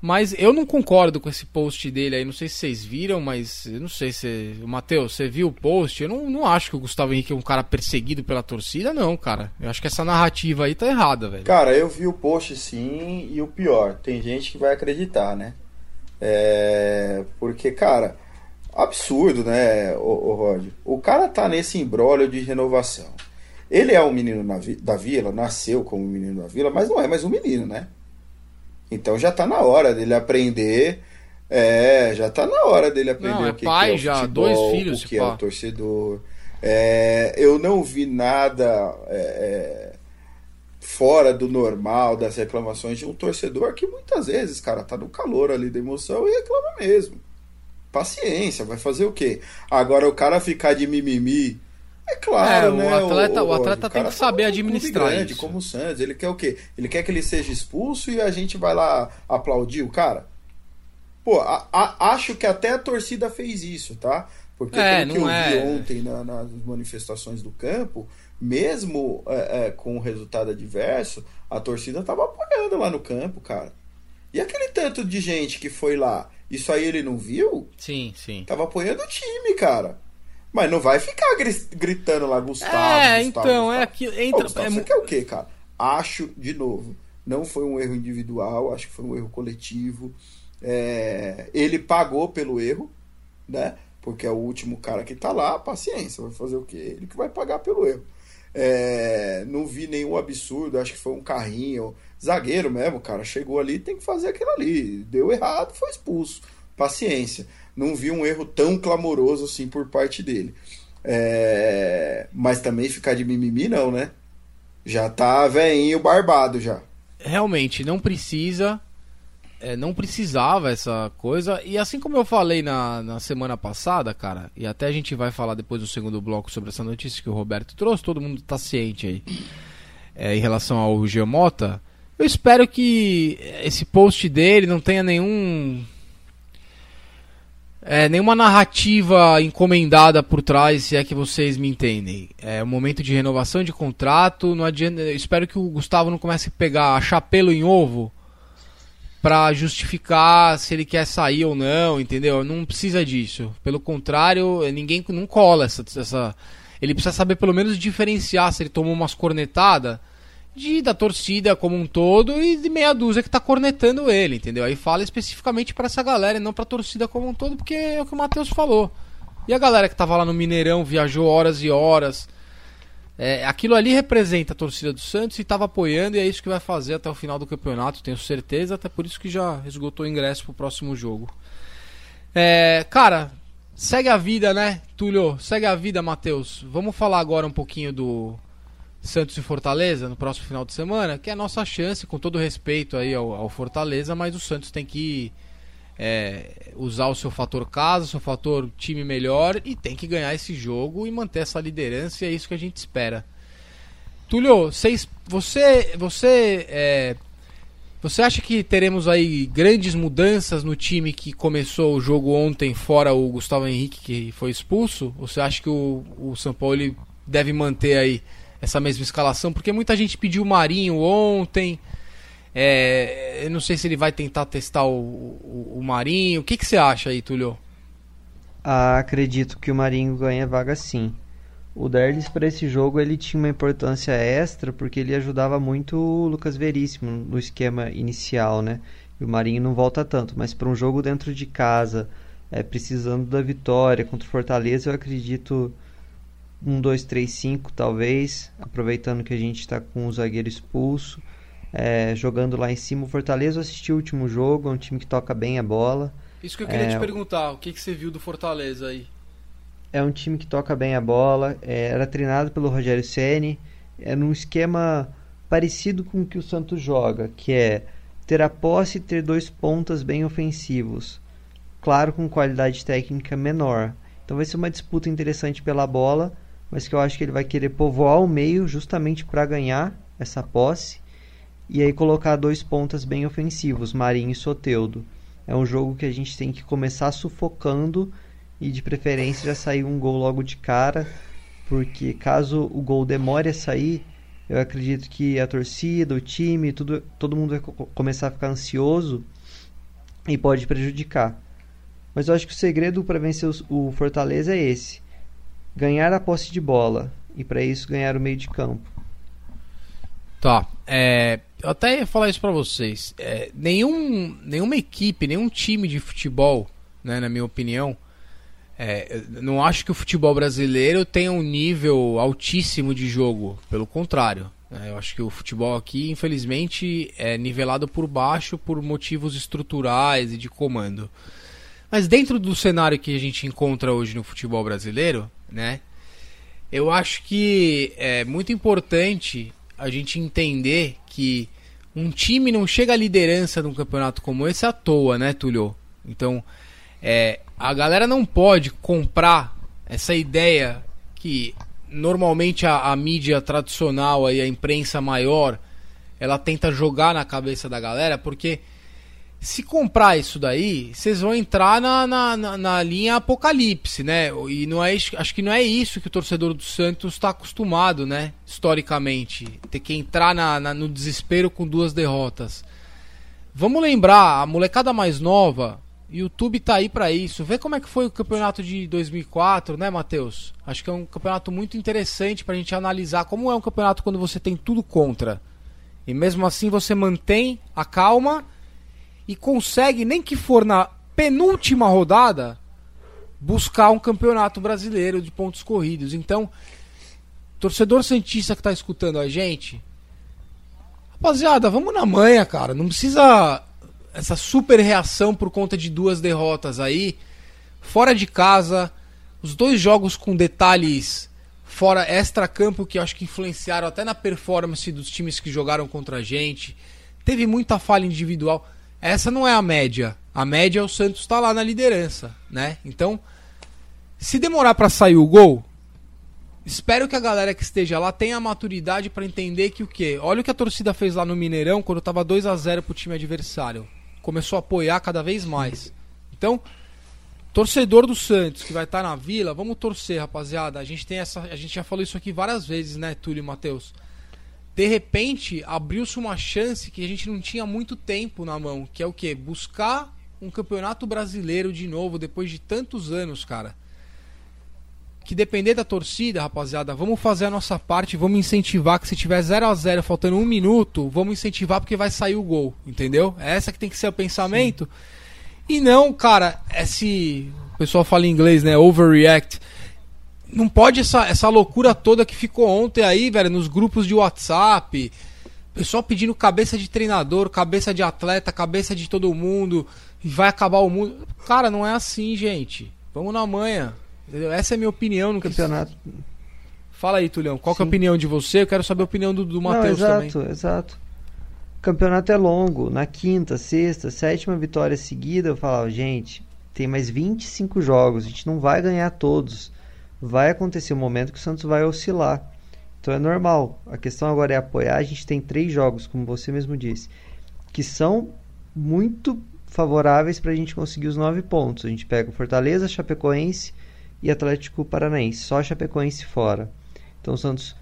Mas eu não concordo com esse post dele aí. Não sei se vocês viram, mas não sei se. Matheus, você viu o post? Eu não, não acho que o Gustavo Henrique é um cara perseguido pela torcida, não, cara. Eu acho que essa narrativa aí tá errada, velho.
Cara, eu vi o post sim, e o pior, tem gente que vai acreditar, né? É, porque, cara, absurdo, né, o, Rod? O cara tá nesse embrólio de renovação. Ele é um menino na da vila, nasceu como um menino da vila, mas não é mais um menino, né? Então já tá na hora dele aprender. É, já tá na hora dele aprender
Não, é
o que,
pai
que é o
já,
futebol,
dois filhos,
o que é o torcedor. É, eu não vi nada é, é, fora do normal das reclamações de um torcedor que muitas vezes, cara, tá no calor ali da emoção e reclama mesmo. Paciência, vai fazer o quê? Agora o cara ficar de mimimi. É claro,
É, o
né?
atleta- o
Roger,
atleta tem
cara
que saber
tá num
administrar
grande,
isso.
como o Santos. Ele quer o quê? Ele quer que ele seja expulso e a gente vai lá aplaudir o cara? Pô, a- a- acho que até a torcida fez isso, tá? Porque
É,
pelo que eu
é.
vi ontem na- nas manifestações do campo, mesmo é, é, com o resultado adverso, a torcida tava apoiando lá no campo, cara. E aquele tanto de gente que foi lá, isso aí ele não viu?
Sim, sim.
Tava apoiando o time, cara. Mas não vai ficar gri- gritando lá, Gustavo.
É,
Gustavo,
então, é
Gustavo.
aquilo.
Ô,
Entra,
Gustavo,
é
você quer o quê, cara? Acho, de novo, não foi um erro individual, acho que foi um erro coletivo. É, ele pagou pelo erro, né? Porque é o último cara que tá lá, paciência, vai fazer o quê? Ele que vai pagar pelo erro. É, não vi nenhum absurdo, acho que foi um carrinho. Zagueiro mesmo, cara, chegou ali, tem que fazer aquilo ali. Deu errado, foi expulso. paciência. Não vi um erro tão clamoroso assim por parte dele. É... Mas também ficar de mimimi, não, né? Já tá veinho barbado já.
Realmente, não precisa. É, não precisava essa coisa. E assim como eu falei na, na semana passada, cara, e até a gente vai falar depois do segundo bloco sobre essa notícia que o Roberto trouxe, todo mundo tá ciente aí. É, em relação ao Geomota, eu espero que esse post dele não tenha nenhum é, nenhuma narrativa encomendada por trás, se é que vocês me entendem. É um momento de renovação de contrato. Não adianta, espero que o Gustavo não comece a pegar a chapéu em ovo para justificar se ele quer sair ou não, entendeu? Não precisa disso. Pelo contrário, ninguém não cola essa, essa. Ele precisa saber pelo menos diferenciar se ele tomou umas cornetadas de da torcida como um todo e de meia dúzia que tá cornetando ele, entendeu? Aí fala especificamente para essa galera e não pra torcida como um todo, porque é o que o Matheus falou. E a galera que tava lá no Mineirão, viajou horas e horas. É, aquilo ali representa a torcida do Santos e tava apoiando, e é isso que vai fazer até o final do campeonato, tenho certeza, até por isso que já esgotou o ingresso pro próximo jogo. É, cara, segue a vida, né, Túlio? Segue a vida, Matheus. Vamos falar agora um pouquinho do, Santos e Fortaleza no próximo final de semana, que é a nossa chance, com todo respeito aí ao, ao Fortaleza, mas o Santos tem que é, usar o seu fator casa, o seu fator time melhor e tem que ganhar esse jogo e manter essa liderança e é isso que a gente espera. Túlio, você, você, você, é, você acha que teremos aí grandes mudanças no time que começou o jogo ontem, fora o Gustavo Henrique que foi expulso? Ou você acha que o, o São Paulo deve manter aí essa mesma escalação, porque muita gente pediu o Marinho ontem. É, eu não sei se ele vai tentar testar o, o, o Marinho. O que, que você acha aí, Tulio?
Ah, acredito que o Marinho ganha vaga sim. O Derlis para esse jogo ele tinha uma importância extra porque ele ajudava muito o Lucas Veríssimo no esquema inicial, né? E o Marinho não volta tanto, mas para um jogo dentro de casa, é, precisando da vitória contra o Fortaleza, eu acredito um 2 3 5 talvez, aproveitando que a gente está com o zagueiro expulso, é, jogando lá em cima. O Fortaleza assistiu o último jogo, é um time que toca bem a bola.
Isso que eu queria é, te perguntar, o que, que você viu do Fortaleza aí?
É um time que toca bem a bola, é, era treinado pelo Rogério Ceni, é num esquema parecido com o que o Santos joga, que é ter a posse e ter dois pontas bem ofensivos. Claro, com qualidade técnica menor. Então vai ser uma disputa interessante pela bola mas que eu acho que ele vai querer povoar o meio justamente para ganhar essa posse e aí colocar dois pontas bem ofensivos, Marinho e Soteudo. É um jogo que a gente tem que começar sufocando e de preferência já sair um gol logo de cara, porque caso o gol demore a sair, eu acredito que a torcida, o time, tudo, todo mundo vai começar a ficar ansioso e pode prejudicar. Mas eu acho que o segredo para vencer o Fortaleza é esse ganhar a posse de bola e para isso ganhar o meio de campo.
Tá, é, eu até ia falar isso para vocês. É, nenhum, nenhuma equipe, nenhum time de futebol, né, na minha opinião, é, não acho que o futebol brasileiro tenha um nível altíssimo de jogo. Pelo contrário, né, eu acho que o futebol aqui, infelizmente, é nivelado por baixo por motivos estruturais e de comando. Mas dentro do cenário que a gente encontra hoje no futebol brasileiro, né? Eu acho que é muito importante a gente entender que um time não chega à liderança num campeonato como esse à toa, né, Tulio? Então, é, a galera não pode comprar essa ideia que normalmente a, a mídia tradicional e a imprensa maior ela tenta jogar na cabeça da galera, porque se comprar isso daí, vocês vão entrar na, na, na, linha apocalipse, né? E não é, acho que não é isso que o torcedor do Santos está acostumado, né? Historicamente. Ter que entrar na, na, no desespero com duas derrotas. Vamos lembrar, a molecada mais nova, YouTube tá aí para isso. Vê como é que foi o campeonato de 2004, né, Matheus? Acho que é um campeonato muito interessante pra gente analisar como é um campeonato quando você tem tudo contra. E mesmo assim você mantém a calma e consegue, nem que for na penúltima rodada, buscar um campeonato brasileiro de pontos corridos. Então, torcedor Santista que está escutando a gente, rapaziada, vamos na manha, cara. Não precisa essa super reação por conta de duas derrotas aí, fora de casa, os dois jogos com detalhes fora extra-campo que acho que influenciaram até na performance dos times que jogaram contra a gente. Teve muita falha individual. Essa não é a média. A média é o Santos tá lá na liderança, né? Então, se demorar para sair o gol, espero que a galera que esteja lá tenha a maturidade para entender que o quê? Olha o que a torcida fez lá no Mineirão quando tava 2 a 0 pro time adversário. Começou a apoiar cada vez mais. Então, torcedor do Santos que vai estar tá na Vila, vamos torcer, rapaziada. A gente tem essa, a gente já falou isso aqui várias vezes, né, Túlio e Matheus. De repente, abriu-se uma chance que a gente não tinha muito tempo na mão, que é o quê? Buscar um campeonato brasileiro de novo depois de tantos anos, cara. Que depender da torcida, rapaziada, vamos fazer a nossa parte, vamos incentivar que se tiver 0 a 0 faltando um minuto, vamos incentivar porque vai sair o gol, entendeu? É essa que tem que ser o pensamento. Sim. E não, cara, esse o pessoal fala em inglês, né, overreact. Não pode essa, essa loucura toda que ficou ontem aí, velho, nos grupos de WhatsApp. Pessoal pedindo cabeça de treinador, cabeça de atleta, cabeça de todo mundo e vai acabar o mundo. Cara, não é assim, gente. Vamos na manhã. Essa é a minha opinião no campeonato. Fala aí, Tulhão. Qual é a opinião de você? Eu quero saber a opinião do, do Matheus também.
Exato, exato. O campeonato é longo. Na quinta, sexta, sétima vitória seguida, eu falava, gente, tem mais 25 jogos. A gente não vai ganhar todos. Vai acontecer um momento que o Santos vai oscilar. Então é normal. A questão agora é apoiar. A gente tem três jogos, como você mesmo disse, que são muito favoráveis para a gente conseguir os nove pontos. A gente pega o Fortaleza, Chapecoense e Atlético Paranaense, só Chapecoense fora. Então o Santos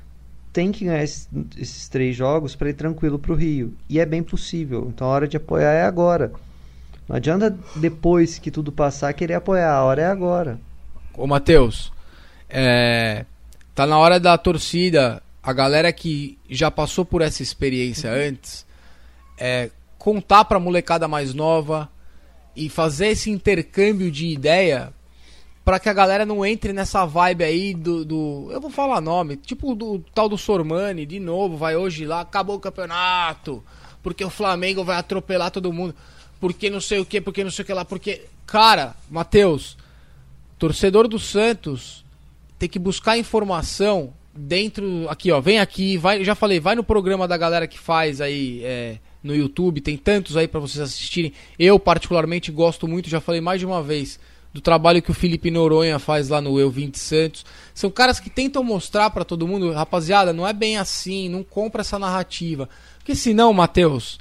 tem que ganhar esses, três jogos para ir tranquilo para o Rio. E é bem possível. Então a hora de apoiar é agora. Não adianta depois que tudo passar querer apoiar, a hora é agora.
Ô Matheus, é... tá na hora da torcida, a galera que já passou por essa experiência uhum. antes, é, contar para a molecada mais nova e fazer esse intercâmbio de ideia para que a galera não entre nessa vibe aí do, do, eu vou falar nome, tipo do tal do Sormani, de novo, vai hoje lá, acabou o campeonato, porque o Flamengo vai atropelar todo mundo, porque não sei o que, porque não sei o que lá, porque cara, Matheus, torcedor do Santos tem que buscar informação dentro aqui, ó, vem aqui, vai, já falei, vai no programa da galera que faz aí é, no YouTube, tem tantos aí para vocês assistirem. Eu, particularmente, gosto muito, já falei mais de uma vez, do trabalho que o Felipe Noronha faz lá no Eu 20 Santos. São caras que tentam mostrar para todo mundo, rapaziada, não é bem assim, não compra essa narrativa. Porque senão, Matheus,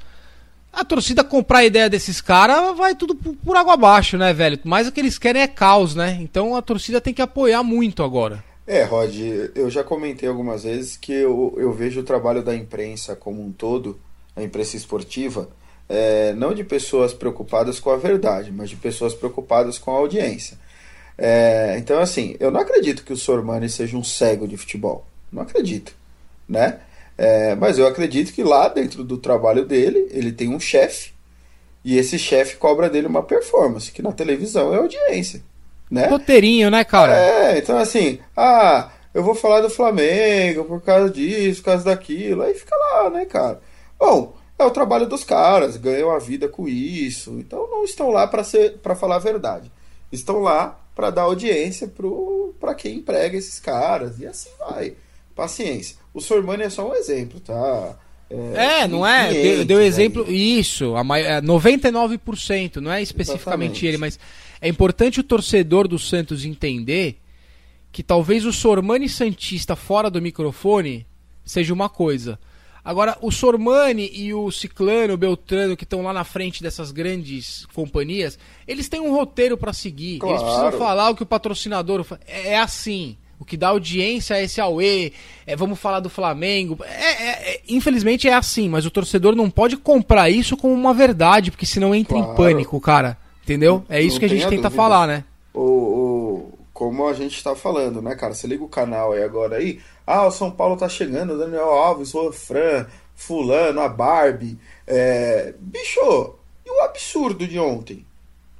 a torcida comprar a ideia desses caras vai tudo por água abaixo, né, velho? Mas o que eles querem é caos, né? Então a torcida tem que apoiar muito agora.
É, Rod, eu já comentei algumas vezes que eu, eu vejo o trabalho da imprensa como um todo a imprensa esportiva, é, não de pessoas preocupadas com a verdade, mas de pessoas preocupadas com a audiência. É, então, assim, eu não acredito que o Sormani seja um cego de futebol. Não acredito, né? É, mas eu acredito que lá dentro do trabalho dele, ele tem um chefe, e esse chefe cobra dele uma performance, que na televisão é audiência, né?
Roteirinho, né, cara?
É, então assim, ah, eu vou falar do Flamengo por causa disso, por causa daquilo, aí fica lá, né, cara? Bom, é o trabalho dos caras, ganham a vida com isso. Então não estão lá para ser para falar a verdade. Estão lá para dar audiência para quem emprega esses caras. E assim vai. Paciência. O Sormani é só um exemplo, tá?
É, é não é? Deu, deu exemplo. Aí. Isso, a 99%, é, não é especificamente Exatamente. ele, mas é importante o torcedor do Santos entender que talvez o Sormani Santista fora do microfone seja uma coisa. Agora, o Sormani e o Ciclano, o Beltrano, que estão lá na frente dessas grandes companhias, eles têm um roteiro para seguir. Claro. Eles precisam falar o que o patrocinador. É, é assim. O que dá audiência é esse Aue, é, vamos falar do Flamengo. É, é, é, infelizmente é assim, mas o torcedor não pode comprar isso como uma verdade, porque senão entra claro. em pânico, cara. Entendeu? É isso não que a gente a tenta dúvida. falar, né?
O, o, como a gente tá falando, né, cara? Você liga o canal aí agora aí, ah, o São Paulo tá chegando, Daniel Alves, o Fran, Fulano, a Barbie. É... Bicho, e o absurdo de ontem?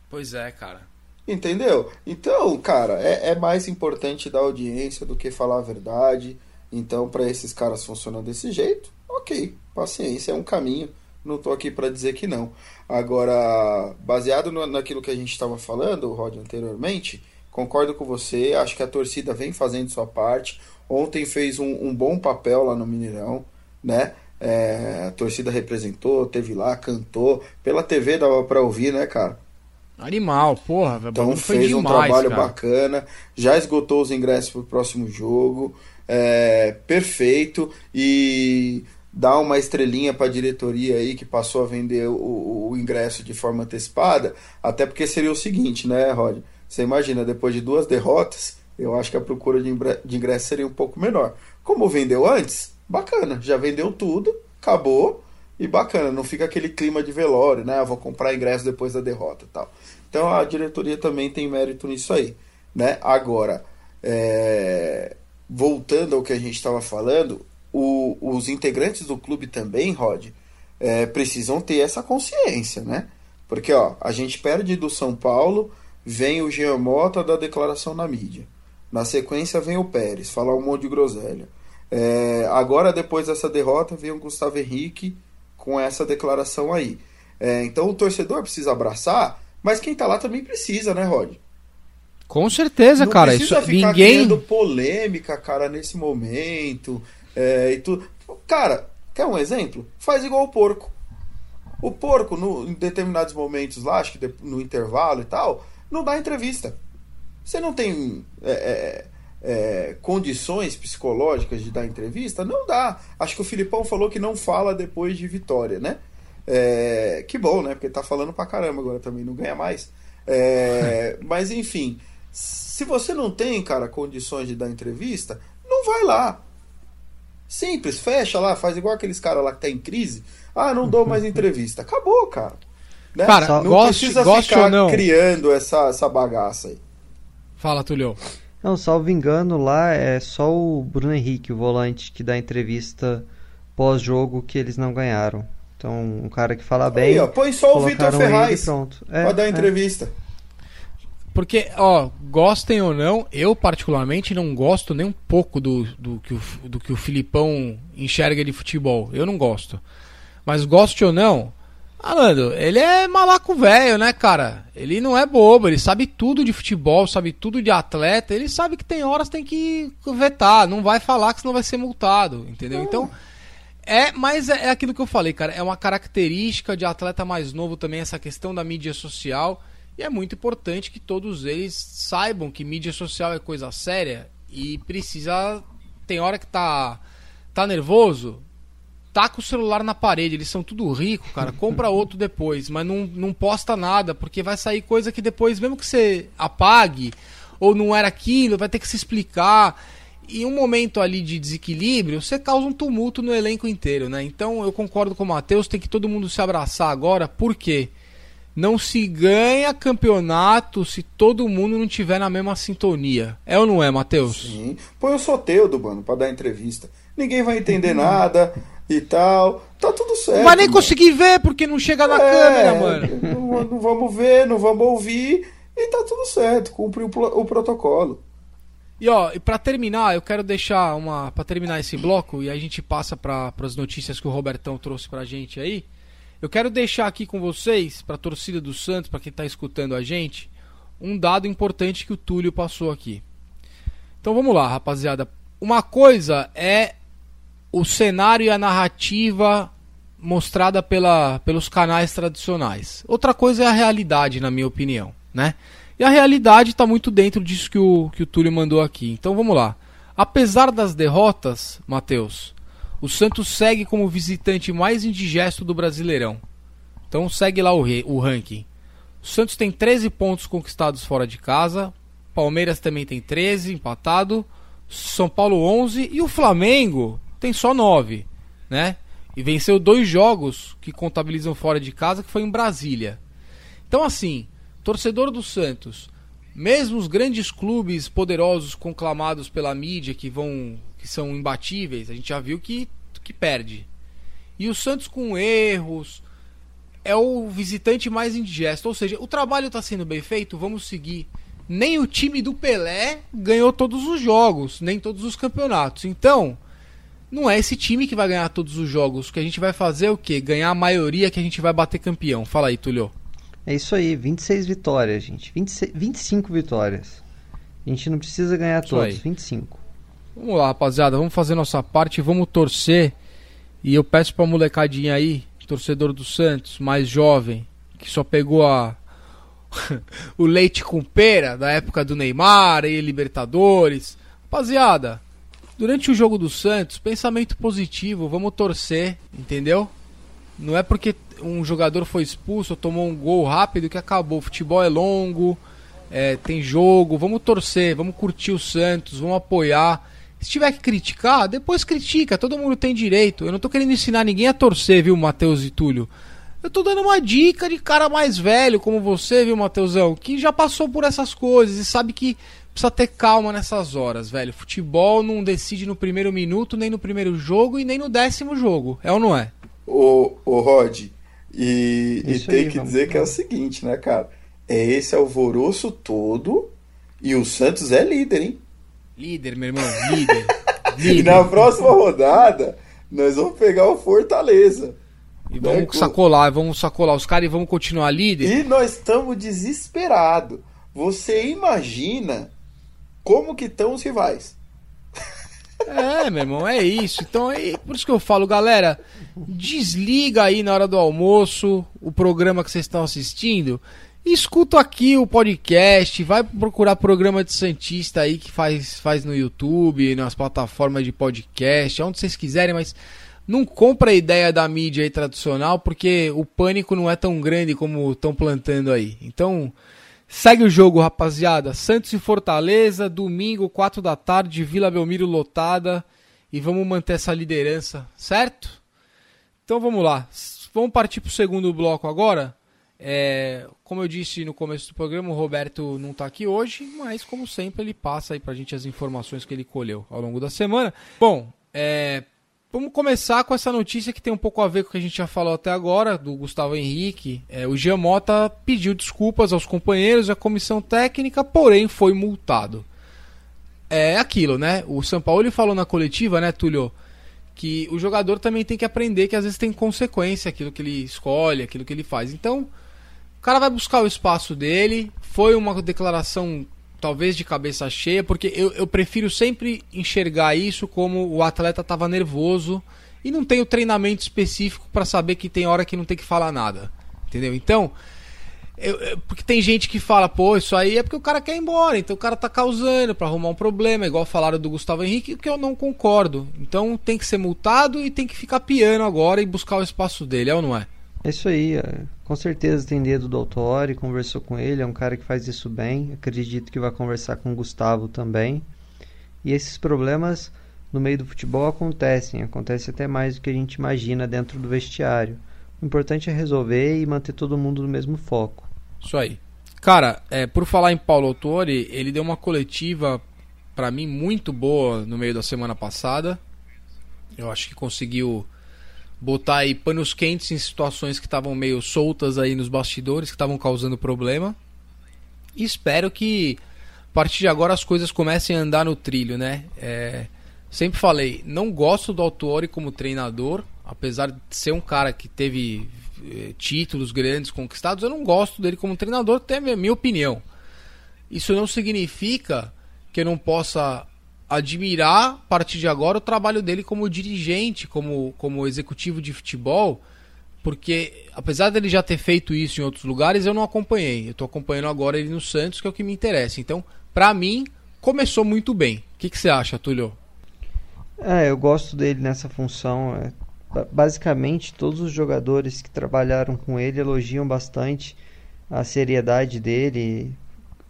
Pois é, cara.
Entendeu? Então, cara, é, é mais importante dar audiência do que falar a verdade. Então, para esses caras funcionar desse jeito, ok, paciência, é um caminho. não tô aqui para dizer que não. Agora, baseado no, naquilo que a gente estava falando, Rod, anteriormente, concordo com você, acho que a torcida vem fazendo sua parte. Ontem fez um, um bom papel lá no Mineirão, né? É, a torcida representou, teve lá, cantou. Pela TV dava para ouvir, né, cara?
Animal, porra.
Então fez um trabalho cara. bacana, já esgotou os ingressos para o próximo jogo, é, perfeito e dá uma estrelinha para a diretoria aí que passou a vender o, o, ingresso de forma antecipada, até porque seria o seguinte, né, Rod? Você imagina, depois de duas derrotas, eu acho que a procura de ingresso seria um pouco menor. Como vendeu antes, bacana, já vendeu tudo, acabou e bacana, não fica aquele clima de velório, né? Ah, vou comprar ingresso depois da derrota tal. Então a diretoria também tem mérito nisso aí, né? Agora, é... voltando ao que a gente estava falando, o... os integrantes do clube também, Rod, é... precisam ter essa consciência, né? Porque ó, a gente perde do São Paulo, vem o Jean Mota da declaração na mídia. Na sequência vem o Pérez, falar um monte de groselha. É... agora, depois dessa derrota, vem o Gustavo Henrique com essa declaração aí. É, então o torcedor precisa abraçar, mas quem tá lá também precisa, né, Rod?
Com certeza,
Não
cara.
Precisa
isso
ficar
ninguém
criando polêmica, cara, nesse momento. É, e tu... Cara, quer um exemplo? Faz igual o porco. O porco, no, em determinados momentos lá, acho que no intervalo e tal, não dá entrevista. Você não tem. É, é, condições psicológicas de dar entrevista? Não dá. Acho que o Filipão falou que não fala depois de vitória, né? É, que bom, né? Porque tá falando pra caramba agora também, não ganha mais. É, <laughs> mas enfim, se você não tem, cara, condições de dar entrevista, não vai lá. Simples, fecha lá, faz igual aqueles caras lá que tá em crise. Ah, não dou mais <laughs> entrevista. Acabou, cara. Né?
Cara,
não
goste,
precisa
goste
ficar
ou não.
criando essa, essa bagaça aí.
Fala, Tulio.
Não, salvo engano, lá é só o Bruno Henrique, o volante, que dá entrevista pós-jogo que eles não ganharam. Então, um cara que fala bem.
Aí, ó, põe só o Vitor Ferraz
pronto. É,
pra dar
é.
entrevista.
Porque, ó, gostem ou não, eu particularmente não gosto nem um pouco do, do, que, o, do que o Filipão enxerga de futebol. Eu não gosto. Mas goste ou não, Alando, ele é malaco velho, né, cara? Ele não é bobo, ele sabe tudo de futebol, sabe tudo de atleta. Ele sabe que tem horas tem que vetar, não vai falar que senão vai ser multado, entendeu? Então, é, mas é, é aquilo que eu falei, cara. É uma característica de atleta mais novo também, essa questão da mídia social. E é muito importante que todos eles saibam que mídia social é coisa séria e precisa. Tem hora que tá, tá nervoso, taca o celular na parede. Eles são tudo rico, cara. Compra outro depois, mas não, não posta nada, porque vai sair coisa que depois, mesmo que você apague, ou não era aquilo, vai ter que se explicar. E um momento ali de desequilíbrio, você causa um tumulto no elenco inteiro, né? Então eu concordo com o Matheus, tem que todo mundo se abraçar agora, por quê? Não se ganha campeonato se todo mundo não tiver na mesma sintonia. É ou não é, Matheus?
Sim. Põe o Soteudo, mano, pra dar entrevista. Ninguém vai entender nada e tal. Tá tudo certo.
Vai nem
mano.
conseguir ver porque não chega na
É,
câmera, mano.
Não, não vamos ver, não vamos ouvir e tá tudo certo. Cumpre o, o protocolo.
E ó, e para terminar, eu quero deixar uma para terminar esse bloco e a gente passa para as notícias que o Robertão trouxe pra gente aí. Eu quero deixar aqui com vocês, pra torcida do Santos, pra quem tá escutando a gente, um dado importante que o Túlio passou aqui. Então vamos lá, rapaziada. Uma coisa é o cenário e a narrativa mostrada pela, pelos canais tradicionais. Outra coisa é a realidade, na minha opinião, né? E a realidade está muito dentro disso que o, que o Túlio mandou aqui. Então vamos lá. Apesar das derrotas, Matheus, o Santos segue como visitante mais indigesto do Brasileirão. Então segue lá o, re- o ranking. O Santos tem 13 pontos conquistados fora de casa. Palmeiras também tem 13, empatado. São Paulo 11 e o Flamengo tem só 9, né? E venceu dois jogos que contabilizam fora de casa, que foi em Brasília. Então assim, torcedor do Santos, mesmo os grandes clubes poderosos conclamados pela mídia que vão que são imbatíveis, a gente já viu que que perde. E o Santos com erros é o visitante mais indigesto, ou seja, o trabalho está sendo bem feito, vamos seguir. Nem o time do Pelé ganhou todos os jogos, nem todos os campeonatos. Então, não é esse time que vai ganhar todos os jogos. O que a gente vai fazer é o quê? Ganhar a maioria que a gente vai bater campeão. Fala aí, Tulio.
É isso aí, 26 vitórias, gente. 26, 25 vitórias. A gente não precisa ganhar isso todos, aí. 25.
Vamos lá, rapaziada, vamos fazer nossa parte, vamos torcer. E eu peço pra molecadinha aí, torcedor do Santos, mais jovem, que só pegou a <laughs> o leite com pera da época do Neymar e Libertadores. Rapaziada, durante o jogo do Santos, pensamento positivo, vamos torcer, entendeu? Não é porque um jogador foi expulso ou tomou um gol rápido que acabou. O futebol é longo, é, tem jogo, vamos torcer, vamos curtir o Santos, vamos apoiar. Se tiver que criticar, depois critica, todo mundo tem direito. Eu não tô querendo ensinar ninguém a torcer, viu, Matheus e Túlio? Eu tô dando uma dica de cara mais velho como você, viu, Matheusão, que já passou por essas coisas e sabe que precisa ter calma nessas horas, velho. Futebol não decide no primeiro minuto, nem no primeiro jogo e nem no décimo jogo. É ou não é?
Ô, ô Rod, e, e tem aí, que dizer que é o seguinte, né, cara? É esse alvoroço todo e o Santos é líder, hein?
Líder, meu irmão, líder.
líder. <laughs> E na próxima rodada, nós vamos pegar o Fortaleza.
E vamos né? sacolar, vamos sacolar os caras e vamos continuar líder.
E nós estamos desesperados. Você imagina como que estão os rivais?
É, meu irmão, é isso. Então, é por isso que eu falo, galera, desliga aí na hora do almoço o programa que vocês estão assistindo. Escuta aqui o podcast, vai procurar programa de Santista aí que faz, faz no YouTube, nas plataformas de podcast, onde vocês quiserem, mas não compra a ideia da mídia tradicional, porque o pânico não é tão grande como estão plantando aí. Então, Segue o jogo, rapaziada. Santos e Fortaleza, domingo, 4 da tarde, Vila Belmiro lotada. E vamos manter essa liderança, certo? Então vamos lá. Vamos partir para o segundo bloco agora. É, como eu disse no começo do programa, o Roberto não está aqui hoje, mas como sempre ele passa aí para a gente as informações que ele colheu ao longo da semana. Bom, é, Vamos começar com essa notícia que tem um pouco a ver com o que a gente já falou até agora, do Gustavo Henrique. É, o Giamota pediu desculpas aos companheiros e à comissão técnica, porém foi multado. É aquilo, né? O São Paulo ele falou na coletiva, né, Túlio? Que o jogador também tem que aprender que às vezes tem consequência aquilo que ele escolhe, aquilo que ele faz. Então, o cara vai buscar o espaço dele. Foi uma declaração talvez de cabeça cheia, porque eu, eu prefiro sempre enxergar isso como o atleta estava nervoso e não tem o treinamento específico para saber que tem hora que não tem que falar nada. Entendeu? Então, eu, eu, porque tem gente que fala, pô, isso aí é porque o cara quer ir embora, então o cara tá causando para arrumar um problema, igual falaram do Gustavo Henrique, que eu não concordo. Então tem que ser multado e tem que ficar piano agora e buscar o espaço dele, é ou não é?
É isso aí, é. com certeza tem dedo do Autori, conversou com ele, é um cara que faz isso bem. Acredito que vai conversar com o Gustavo também. E esses problemas no meio do futebol acontecem, acontece até mais do que a gente imagina dentro do vestiário. O importante é resolver e manter todo mundo no mesmo foco.
Isso aí. Cara, é, por falar em Paulo Autori, ele deu uma coletiva para mim muito boa no meio da semana passada. Eu acho que conseguiu botar aí panos quentes em situações que estavam meio soltas aí nos bastidores, que estavam causando problema. E espero que a partir de agora as coisas comecem a andar no trilho, né? É, sempre falei, não gosto do Autori como treinador, apesar de ser um cara que teve é, títulos grandes conquistados, eu não gosto dele como treinador, até a minha opinião. Isso não significa que eu não possa admirar, a partir de agora, o trabalho dele como dirigente, como, como executivo de futebol, porque apesar dele já ter feito isso em outros lugares, eu não acompanhei. Eu estou acompanhando agora ele no Santos, que é o que me interessa. Então, para mim, começou muito bem. O que, que você acha, Túlio?
É, eu gosto dele nessa função. É, basicamente, todos os jogadores que trabalharam com ele elogiam bastante a seriedade dele.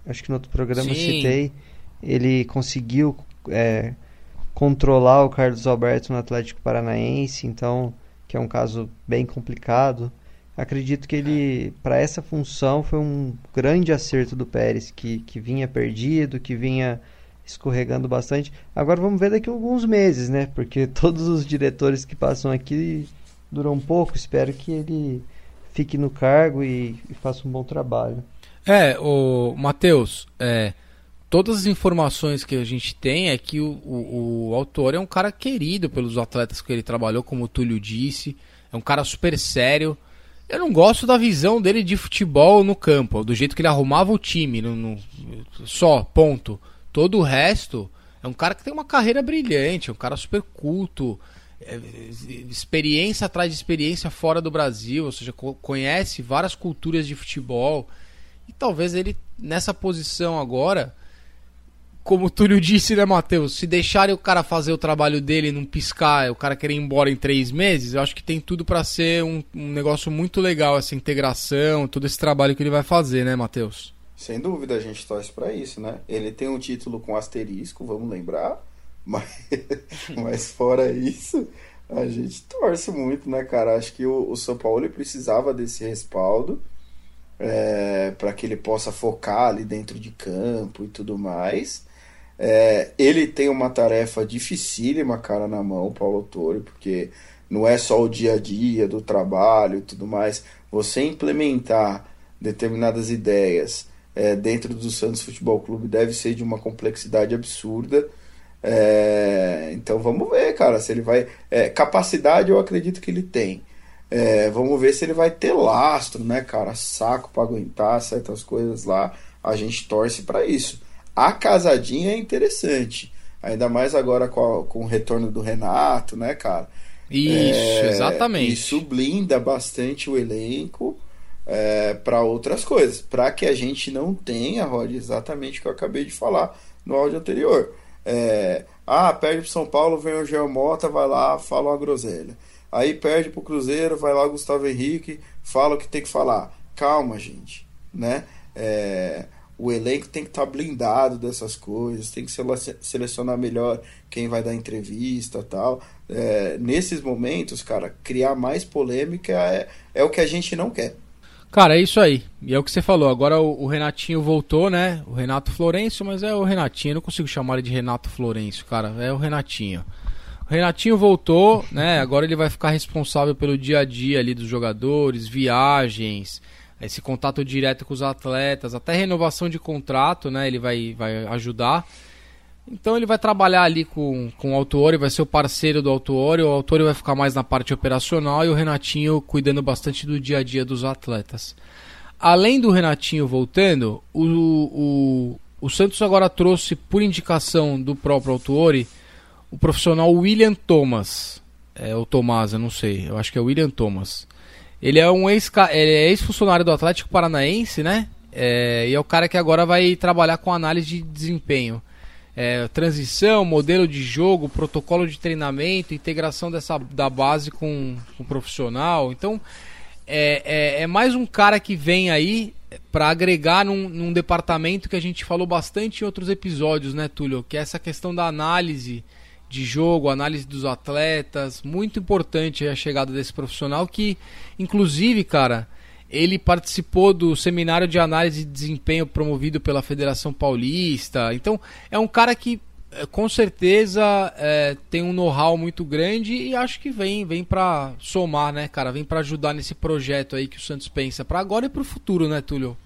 Acho que no outro programa Sim. eu citei. Ele conseguiu é, controlar o Carlos Alberto no Atlético Paranaense, então que é um caso bem complicado. Acredito que ele, para essa função, foi um grande acerto do Pérez, que, que vinha perdido, que vinha escorregando bastante. Agora vamos ver daqui a alguns meses, né? Porque <laughs> todos os diretores que passam aqui duram um pouco. Espero que ele fique no cargo e, e faça um bom trabalho.
É, o Matheus, é, todas as informações que a gente tem é que o, o, o autor é um cara querido pelos atletas que ele trabalhou, como o Túlio disse. É um cara super sério. Eu não gosto da visão dele de futebol no campo, do jeito que ele arrumava o time, no, no, só, ponto. Todo o resto é um cara que tem uma carreira brilhante, é um cara super culto, é, experiência atrás de experiência fora do Brasil, ou seja, conhece várias culturas de futebol. E talvez ele, nessa posição agora, como o Túlio disse, né, Matheus? Se deixarem o cara fazer o trabalho dele não piscar, o cara querer ir embora em três meses, eu acho que tem tudo para ser um, um, negócio muito legal, essa integração, todo esse trabalho que ele vai fazer, né, Matheus?
Sem dúvida, a gente torce para isso, né? Ele tem um título com asterisco, vamos lembrar, <laughs> mas, mas fora isso, a gente torce muito, né, cara? Acho que o, o São Paulo precisava desse respaldo é, para que ele possa focar ali dentro de campo e tudo mais. É, ele tem uma tarefa dificílima, cara, na mão, Paulo Torre, porque não é só o dia a dia do trabalho e tudo mais. Você implementar determinadas ideias é, dentro do Santos Futebol Clube deve ser de uma complexidade absurda. É, então vamos ver, cara, se ele vai. É, capacidade eu acredito que ele tem. É, vamos ver se ele vai ter lastro, né, cara? Saco para aguentar certas coisas lá. A gente torce para isso. A casadinha é interessante. Ainda mais agora com, a, com o retorno do Renato, né, cara?
Isso, é, exatamente.
Isso blinda bastante o elenco é, para outras coisas. Para que a gente não tenha, Rod, exatamente o que eu acabei de falar no áudio anterior. É, ah, perde pro São Paulo, vem o Geomota, vai lá, fala uma groselha. Aí perde pro Cruzeiro, vai lá o Gustavo Henrique, fala o que tem que falar. Calma, gente, né? É, o elenco tem que estar tá blindado dessas coisas, tem que selecionar melhor quem vai dar entrevista tal. É, nesses momentos, cara, criar mais polêmica é, é o que a gente não quer.
Cara, é isso aí. E é o que você falou. Agora o, o, Renatinho voltou, né? O Renato Florencio, mas é o Renatinho. Eu não consigo chamar ele de Renato Florencio, cara. É o Renatinho. O Renatinho voltou, né? Agora ele vai ficar responsável pelo dia a dia ali dos jogadores, viagens, esse contato direto com os atletas, até renovação de contrato, né? Ele vai, vai ajudar. Então ele vai trabalhar ali com, com o Autuori, vai ser o parceiro do Autuori, o Autuori vai ficar mais na parte operacional e o Renatinho cuidando bastante do dia a dia dos atletas. Além do Renatinho voltando, o, o, o Santos agora trouxe, por indicação do próprio Autuori, o profissional William Thomas. É o Tomás, eu não sei, eu acho que é o William Thomas. Ele é um ex, ele é ex-funcionário do Atlético Paranaense, né? É, e é o cara que agora vai trabalhar com análise de desempenho. É, transição, modelo de jogo, protocolo de treinamento, integração dessa, da base com, com o profissional. Então, é, é, é, mais um cara que vem aí para agregar num, num, departamento que a gente falou bastante em outros episódios, né, Túlio? Que é essa questão da análise de jogo, análise dos atletas, muito importante a chegada desse profissional que, inclusive, cara, ele participou do seminário de análise de desempenho promovido pela Federação Paulista. Então, é um cara que eh, com certeza é, tem um know-how muito grande e acho que vem vem para somar, né, cara? Vem para ajudar nesse projeto aí que o Santos pensa para agora e para o futuro, né, Túlio?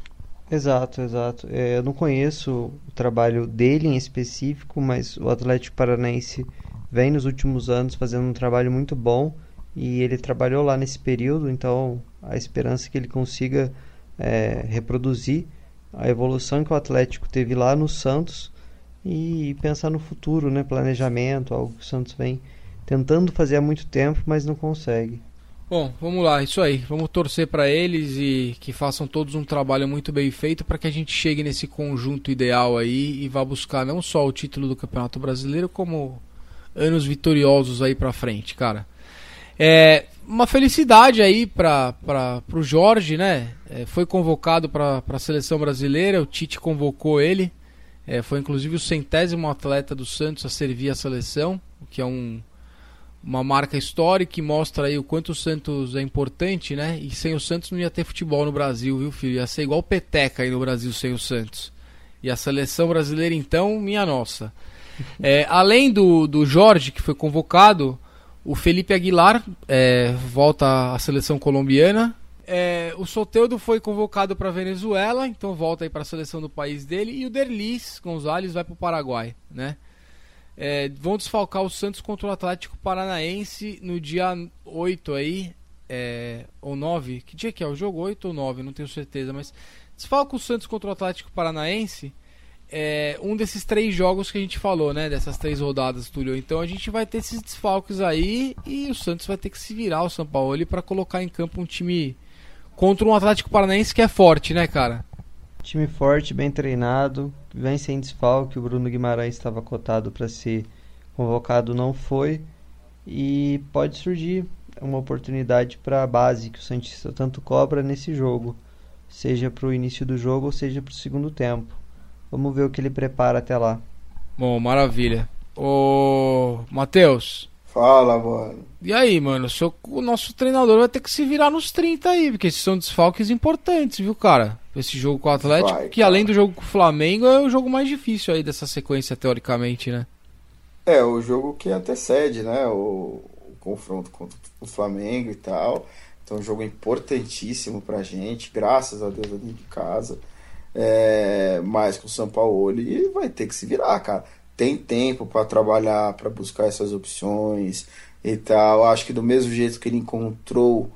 Exato, exato. É, eu não conheço o trabalho dele em específico, mas o Atlético Paranaense vem nos últimos anos fazendo um trabalho muito bom e ele trabalhou lá nesse período, então a esperança é que ele consiga é, reproduzir a evolução que o Atlético teve lá no Santos e pensar no futuro, né? Planejamento, algo que o Santos vem tentando fazer há muito tempo, mas não consegue.
Bom, vamos lá, isso aí. Vamos torcer para eles e que façam todos um trabalho muito bem feito para que a gente chegue nesse conjunto ideal aí e vá buscar não só o título do Campeonato Brasileiro, como anos vitoriosos aí para frente, cara. É, uma felicidade aí para o Jorge, né? É, foi convocado para a seleção brasileira, o Tite convocou ele. É, foi inclusive o centésimo atleta do Santos a servir a seleção, o que é um, uma marca histórica que mostra aí o quanto o Santos é importante, né? E sem o Santos não ia ter futebol no Brasil, viu, filho? Ia ser igual peteca aí no Brasil sem o Santos. E a seleção brasileira, então, minha nossa. <laughs> É, além do, do Jorge, que foi convocado, o Felipe Aguilar é, volta à seleção colombiana. é, o Soteudo foi convocado para Venezuela, então volta aí para a seleção do país dele. E o Derlis Gonzalez vai para o Paraguai, né? É, vão desfalcar o Santos contra o Atlético Paranaense no dia 8 aí, é, ou 9. Que dia que é o jogo? 8 ou 9, não tenho certeza, mas desfalca o Santos contra o Atlético Paranaense. É, um desses três jogos que a gente falou, né? Dessas três rodadas, Túlio. Então a gente vai ter esses desfalques aí e o Santos vai ter que se virar o São Paulo para colocar em campo um time contra um Atlético Paranaense que é forte, né, cara?
Time forte, bem treinado, vem sem desfalque. O Bruno Guimarães estava cotado para ser convocado, não foi. E pode surgir uma oportunidade para a base que o Santista tanto cobra nesse jogo, seja para o início do jogo ou seja para o segundo tempo. Vamos ver o que ele prepara até lá.
Bom, maravilha. Ô, Matheus.
Fala, mano.
E aí, mano? Seu, o nosso treinador vai ter que se virar nos 30 aí, porque esses são desfalques importantes, viu, cara? Esse jogo com o Atlético, vai, que além do jogo com o Flamengo, é o jogo mais difícil aí dessa sequência, teoricamente, né?
É, o jogo que antecede, né? O, o confronto contra o Flamengo e tal. Então, um jogo importantíssimo pra gente, graças a Deus, dentro de casa é, mais com o São Paulo e vai ter que se virar, cara. Tem tempo para trabalhar, para buscar essas opções e tal. Acho que do mesmo jeito que ele encontrou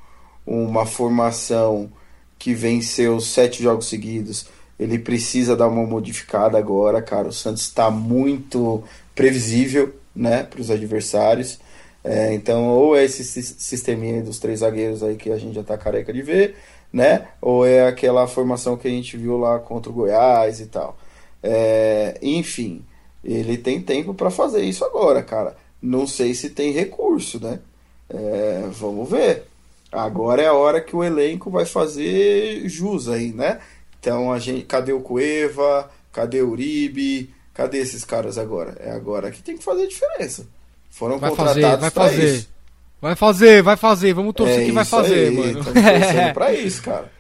uma formação que venceu sete jogos seguidos, ele precisa dar uma modificada agora, cara. O Santos está muito previsível, né, para os adversários. É, então, ou é esse sisteminha dos três zagueiros aí que a gente já tá careca de ver, né? Ou é aquela formação que a gente viu lá contra o Goiás e tal. É, enfim, ele tem tempo para fazer isso agora, cara. Não sei se tem recurso, né? É, vamos ver. Agora é a hora que o elenco vai fazer jus aí, né? Então a gente, cadê o Cueva? Cadê o Uribe? Cadê esses caras agora? É agora que tem que fazer diferença. Foram
vai
contratados
fazer, vai fazer. Isso. Vai fazer, vai fazer. Vamos torcer
é
que vai fazer,
aí,
mano.
torcendo pra <laughs> isso, cara.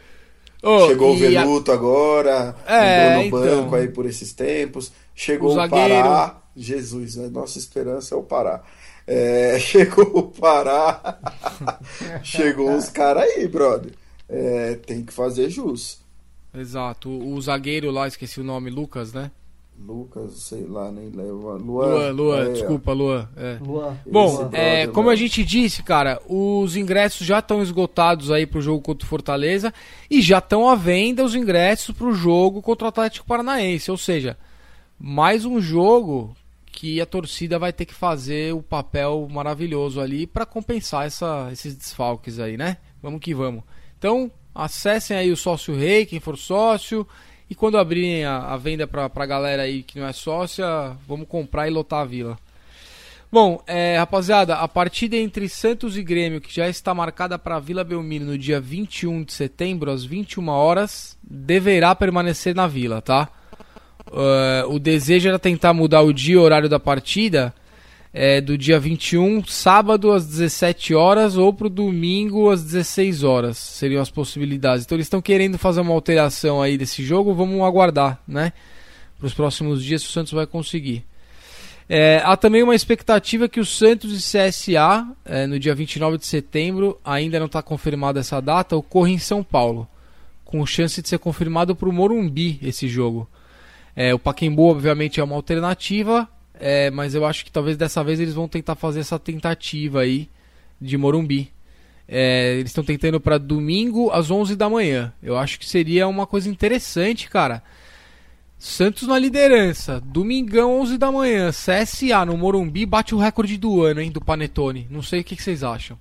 Oh, Chegou o Veluto a... agora, é, no então... banco aí por esses tempos. Chegou o, o Pará. Jesus, né? Nossa esperança é o Pará. É, <laughs> chegou o Pará. <laughs> chegou os caras aí, brother. É, tem que fazer jus.
Exato. O, o zagueiro lá, esqueci o nome, Lucas, né?
Lucas, sei lá, nem leva.
Luan, Luan, é, desculpa, Luan. É. Luan. Bom, é, como a gente disse, cara, os ingressos já estão esgotados aí pro jogo contra o Fortaleza e já estão à venda os ingressos pro jogo contra o Atlético Paranaense. Ou seja, mais um jogo que a torcida vai ter que fazer o papel maravilhoso ali para compensar essa, esses desfalques aí, né? Vamos que vamos. Então, acessem aí o Sócio Rei, quem for sócio. E quando abrirem a, a venda para a galera aí que não é sócia, vamos comprar e lotar a vila. Bom, é, rapaziada, a partida entre Santos e Grêmio, que já está marcada para Vila Belmiro no dia 21 de setembro, às 21 horas, deverá permanecer na vila, tá? Uh, o desejo era tentar mudar o dia e horário da partida é, do dia 21, sábado às 17 horas ou para o domingo às 16 horas. Seriam as possibilidades. Então eles estão querendo fazer uma alteração aí desse jogo. Vamos aguardar, né? Para os próximos dias se o Santos vai conseguir. É, há também uma expectativa que o Santos e CSA, é, no dia 29 de setembro, ainda não está confirmada essa data, ocorre em São Paulo, com chance de ser confirmado para o Morumbi esse jogo. É, o Paquembu, obviamente, é uma alternativa, é, mas eu acho que talvez dessa vez eles vão tentar fazer essa tentativa aí de Morumbi. É, eles estão tentando para domingo às 11 da manhã. Eu acho que seria uma coisa interessante, cara. Santos na liderança, domingão 11 da manhã, CSA no Morumbi bate o recorde do ano, hein, do Panetone. Não sei o que, que vocês acham.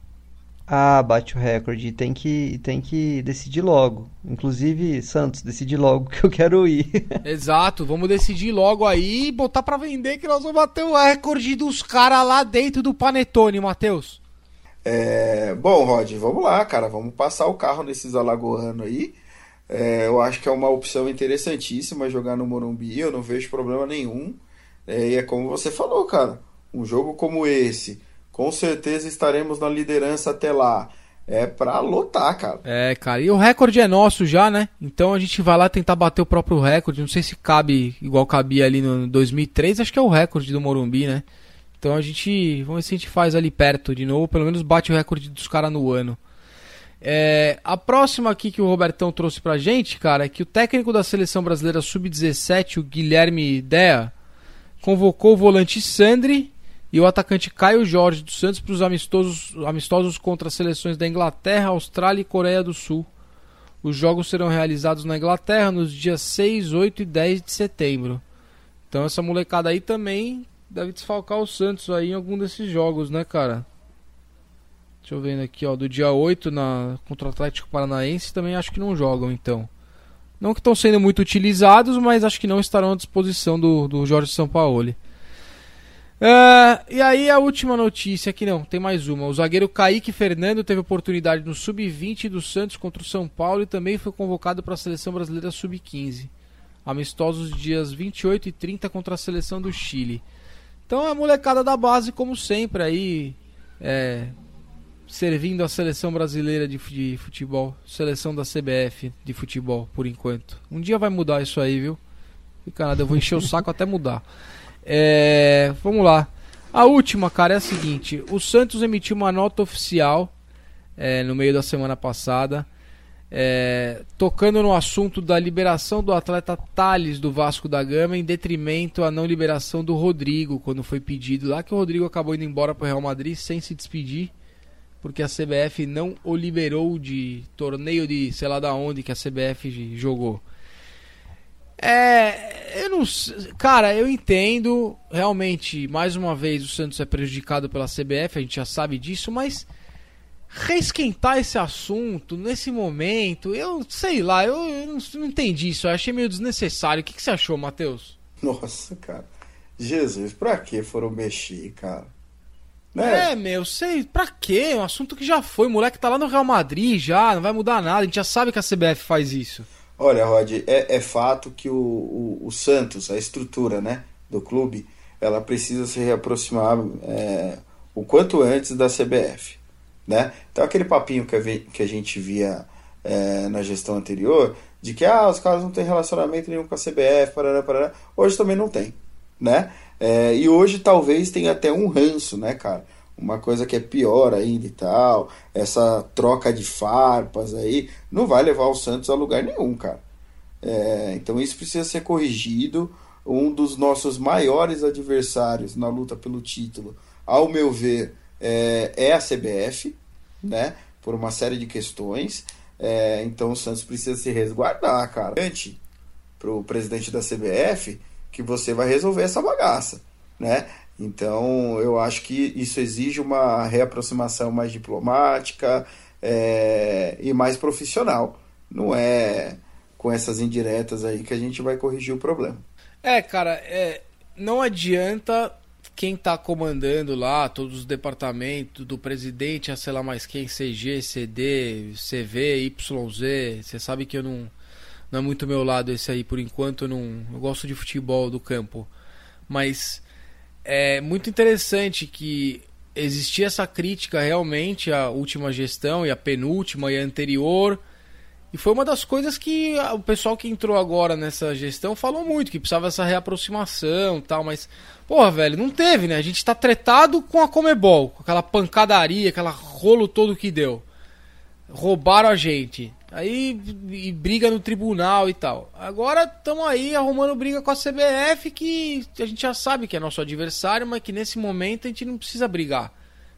Ah, bate o recorde. Tem que, tem que decidir logo. Inclusive, Santos, decide logo <laughs> que eu quero ir.
Exato, vamos decidir logo aí e botar para vender que nós vamos bater o recorde dos caras lá dentro do Panetone, Matheus.
É, bom, Rod, vamos lá, cara. Vamos passar o carro nesses alagoanos aí. É, eu acho que é uma opção interessantíssima jogar no Morumbi. Eu não vejo problema nenhum. É, e é como você falou, cara. Um jogo como esse com certeza estaremos na liderança até lá. É pra lotar, cara.
É, cara. E o recorde é nosso já, né? Então a gente vai lá tentar bater o próprio recorde. Não sei se cabe igual cabia ali no 2003. Acho que é o recorde do Morumbi, né? Então a gente. Vamos ver se a gente faz ali perto de novo. Pelo menos bate o recorde dos caras no ano. É, a próxima aqui que o Robertão trouxe pra gente, cara, é que o técnico da seleção brasileira sub-17, o Guilherme Dea, convocou o volante Sandri e o atacante Caio Jorge dos Santos para os amistosos, amistosos contra as seleções da Inglaterra, Austrália e Coreia do Sul. Os jogos serão realizados na Inglaterra nos dias 6, 8 e 10 de setembro. Então essa molecada aí também deve desfalcar o Santos aí em algum desses jogos, né, cara? Deixa eu ver aqui, ó, do dia 8 na, contra o Atlético Paranaense também acho que não jogam, então. Não que estão sendo muito utilizados, mas acho que não estarão à disposição do, do Jorge Sampaoli. Uh, e aí a última notícia aqui não, tem mais uma. O zagueiro Kaique Fernando teve oportunidade no Sub-20 do Santos contra o São Paulo e também foi convocado para a seleção brasileira Sub-15. Amistosos dias 28 e 30 contra a seleção do Chile. Então a molecada da base, como sempre, aí é, servindo a seleção brasileira de, de futebol, seleção da CBF de futebol, por enquanto. Um dia vai mudar isso aí, viu? E cara, eu vou encher o saco até mudar. É, vamos lá. A última, cara, é a seguinte: o Santos emitiu uma nota oficial é, no meio da semana passada, é, tocando no assunto da liberação do atleta Thales do Vasco da Gama, em detrimento à não liberação do Rodrigo, quando foi pedido lá, que o Rodrigo acabou indo embora para o Real Madrid sem se despedir porque a CBF não o liberou de torneio de sei lá da onde que a CBF jogou. É, eu não, cara, eu entendo, realmente, mais uma vez o Santos é prejudicado pela CBF, a gente já sabe disso, mas reesquentar esse assunto nesse momento, eu sei lá, eu, eu não, não, entendi isso, eu achei meio desnecessário. O que, que você achou, Matheus?
Nossa, cara. Jesus, pra que foram mexer, cara?
Né? É, meu, sei, pra quê? É um assunto que já foi. O moleque tá lá no Real Madrid já, não vai mudar nada. A gente já sabe que a CBF faz isso.
Olha, Rod, é, é fato que o, o, o, Santos, a estrutura né, do clube, ela precisa se reaproximar é, o quanto antes da CBF. Né? Então, aquele papinho que a, que a gente via é, na gestão anterior, de que ah, os caras não têm relacionamento nenhum com a CBF, parará, parará, hoje também não tem. Né? É, e hoje talvez tenha até um ranço, né, cara? Uma coisa que é pior ainda e tal. Essa troca de farpas aí não vai levar o Santos a lugar nenhum, cara. É, então isso precisa ser corrigido. Um dos nossos maiores adversários na luta pelo título, ao meu ver, é, é a CBF, né? Por uma série de questões. É, então o Santos precisa se resguardar, cara. Para o presidente da CBF que você vai resolver essa bagaça, né? Então, eu acho que isso exige uma reaproximação mais diplomática é, e mais profissional. Não é com essas indiretas aí que a gente vai corrigir o problema.
É, cara, é, não adianta quem está comandando lá, todos os departamentos, do presidente a sei lá mais quem, CG, CD, CV, YZ, você sabe que eu não não é muito meu lado esse aí por enquanto. Eu, não, eu gosto de futebol do campo. Mas é muito interessante que existia essa crítica realmente à última gestão e à penúltima e à anterior. E foi uma das coisas que o pessoal que entrou agora nessa gestão falou muito, que precisava essa reaproximação tal, mas, porra, velho, não teve, né? A gente tá tretado com a Comebol, com aquela pancadaria, aquela rolo todo que deu. Roubaram a gente. Aí e briga no tribunal e tal. Agora estamos aí arrumando briga com a CBF que a gente já sabe que é nosso adversário, mas que nesse momento a gente não precisa brigar.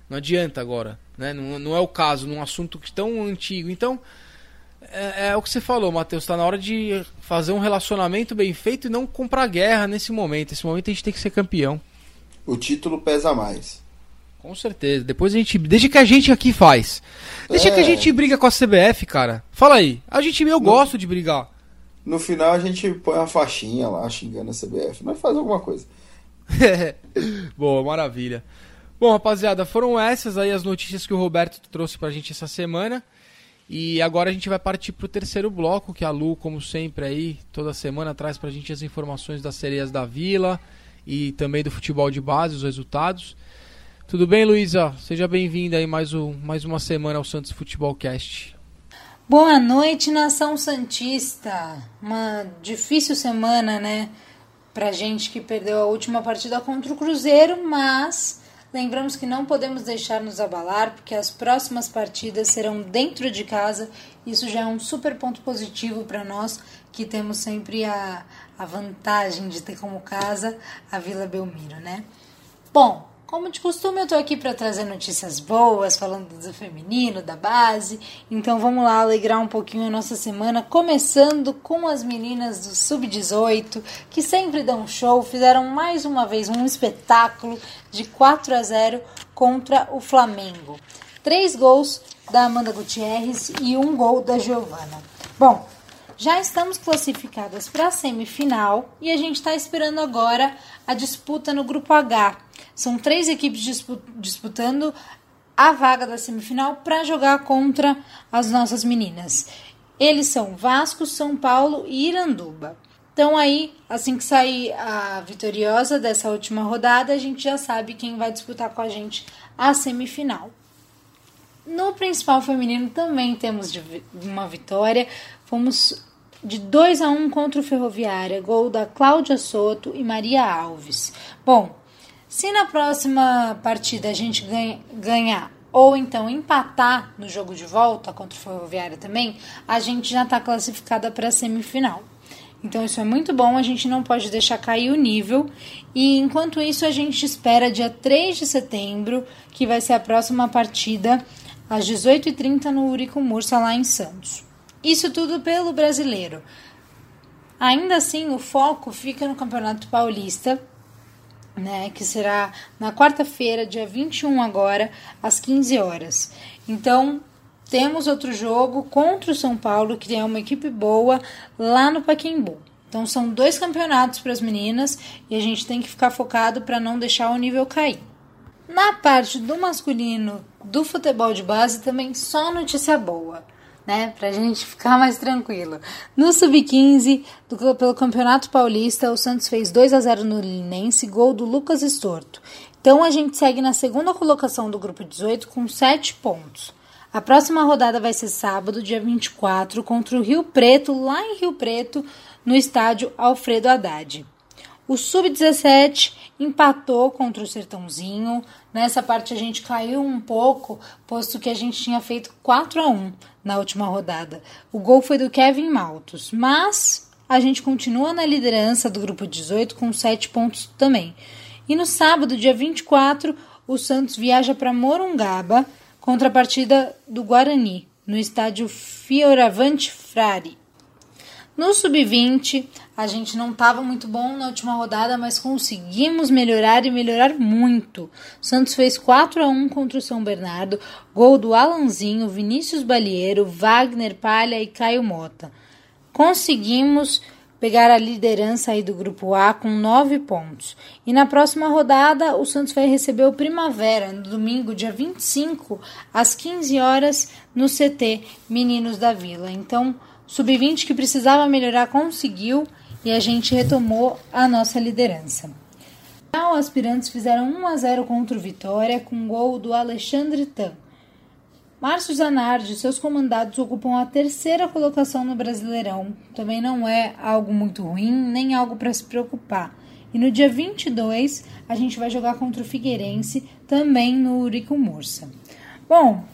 Não adianta agora, né? Não, não é o caso num assunto tão antigo. Então é, é o que você falou, Matheus. Está na hora de fazer um relacionamento bem feito e não comprar guerra nesse momento. Nesse momento a gente tem que ser campeão.
O título pesa mais.
Com certeza. Depois a gente. Desde que a gente aqui faz. Deixa é. que a é. gente briga com a CBF, cara. Fala aí. A gente, eu no, gosto de brigar.
No final a gente põe uma faixinha lá xingando a CBF. Mas faz alguma coisa. <laughs>
Boa, maravilha. Bom, rapaziada, foram essas aí as notícias que o Roberto trouxe pra gente essa semana. E agora a gente vai partir pro terceiro bloco, que a Lu, como sempre aí, toda semana traz pra gente as informações das sereias da Vila e também do futebol de base, os resultados. Tudo bem, Luísa? Seja bem-vinda aí mais, um, mais uma semana ao Santos Futebol Cast.
Boa noite, nação Santista. Uma difícil semana, né? Pra gente que perdeu a última partida contra o Cruzeiro, mas Lembramos que não podemos deixar nos abalar, porque as próximas partidas serão dentro de casa. Isso já é um super ponto positivo para nós, que temos sempre a, a vantagem de ter como casa a Vila Belmiro, né? Bom, como de costume, eu tô aqui para trazer notícias boas, falando do feminino, da base. Então vamos lá alegrar um pouquinho a nossa semana, começando com as meninas do Sub-18, que sempre dão show, fizeram mais uma vez um espetáculo de 4 a 0 contra o Flamengo. Três gols da Amanda Gutierrez e um gol da Giovana. Bom, já estamos classificadas para a semifinal e a gente está esperando agora a disputa no grupo H são três equipes disputando a vaga da semifinal para jogar contra as nossas meninas. Eles são Vasco, São Paulo e Iranduba. Então aí, assim que sair a vitoriosa dessa última rodada, a gente já sabe quem vai disputar com a gente a semifinal. No principal feminino também temos uma vitória. Fomos de 2 a 1 contra o Ferroviária, gol da Cláudia Soto e Maria Alves. Bom, se na próxima partida a gente ganha, ganhar ou então empatar no jogo de volta contra o Ferroviária também, a gente já está classificada para a semifinal. Então isso é muito bom, a gente não pode deixar cair o nível. E enquanto isso, a gente espera dia 3 de setembro, que vai ser a próxima partida, às 18h30 no Urico Mursa, lá em Santos. Isso tudo pelo brasileiro. Ainda assim, o foco fica no Campeonato Paulista, né, que será na quarta-feira, dia 21 agora, às 15 horas. Então, temos outro jogo contra o São Paulo, que tem uma equipe boa lá no Paquembu. Então, são dois campeonatos para as meninas e a gente tem que ficar focado para não deixar o nível cair. Na parte do masculino do futebol de base, também só notícia boa né? Pra gente <laughs> ficar mais tranquilo. No Sub-15, pelo Campeonato Paulista, o Santos fez 2 a 0 no Linense, gol do Lucas Estorto. Então a gente segue na segunda colocação do grupo 18 com 7 pontos. A próxima rodada vai ser sábado, dia 24, contra o Rio Preto, lá em Rio Preto, no estádio Alfredo Haddad. O Sub-17 empatou contra o Sertãozinho. Nessa parte a gente caiu um pouco, posto que a gente tinha feito 4 a 1 na última rodada. O gol foi do Kevin Maltos, mas a gente continua na liderança do grupo 18 com 7 pontos também. E no sábado, dia 24, o Santos viaja para Morungaba contra a partida do Guarani, no estádio Fioravante Frari. No sub-20, a gente não estava muito bom na última rodada, mas conseguimos melhorar e melhorar muito. Santos fez 4 a 1 contra o São Bernardo, gol do Alanzinho, Vinícius Balieiro, Wagner Palha e Caio Mota. Conseguimos pegar a liderança aí do grupo A com 9 pontos. E na próxima rodada, o Santos vai receber o Primavera, no domingo, dia 25, às 15 horas, no CT Meninos da Vila. Então, Sub-20 que precisava melhorar conseguiu e a gente retomou a nossa liderança. Os aspirantes fizeram 1 a 0 contra o Vitória com gol do Alexandre Tan. Márcio Zanardi e seus comandados ocupam a terceira colocação no Brasileirão. Também não é algo muito ruim, nem algo para se preocupar. E no dia 22, a gente vai jogar contra o Figueirense, também no Urico Mursa. Bom,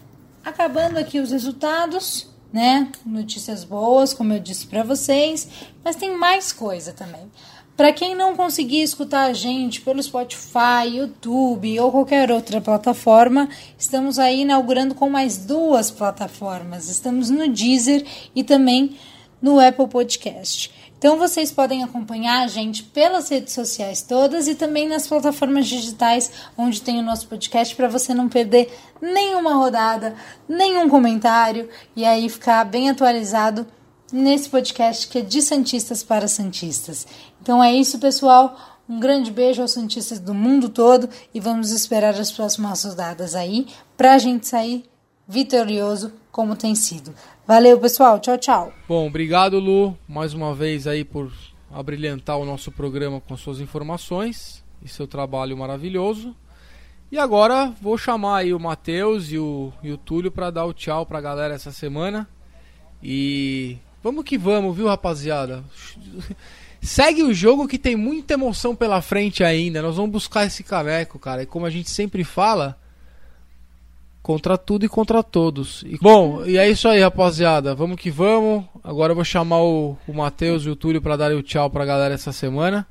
acabando aqui os resultados, né? Notícias boas, como eu disse para vocês, mas tem mais coisa também. Para quem não conseguir escutar a gente pelo Spotify, YouTube ou qualquer outra plataforma, estamos aí inaugurando com mais duas plataformas. Estamos no Deezer e também no Apple Podcast. Então vocês podem acompanhar a gente pelas redes sociais todas e também nas plataformas digitais onde tem o nosso podcast para você não perder nenhuma rodada, nenhum comentário e aí ficar bem atualizado nesse podcast que é de Santistas para Santistas. Então é isso, pessoal. Um grande beijo aos Santistas do mundo todo e vamos esperar as próximas rodadas aí para a gente sair vitorioso como tem sido. Valeu, pessoal. Tchau, tchau.
Bom, obrigado, Lu, mais uma vez aí por abrilhantar o nosso programa com suas informações e seu trabalho maravilhoso. E agora vou chamar aí o Matheus e o, e o Túlio para dar o tchau pra galera essa semana. E vamos que vamos, viu, rapaziada? <laughs> Segue o jogo que tem muita emoção pela frente ainda. Nós vamos buscar esse caneco, cara. E como a gente sempre fala, contra tudo e contra todos. E, bom, e é isso aí, rapaziada. Vamos que vamos. Agora eu vou chamar o, o Matheus e o Túlio para darem o tchau pra galera essa semana.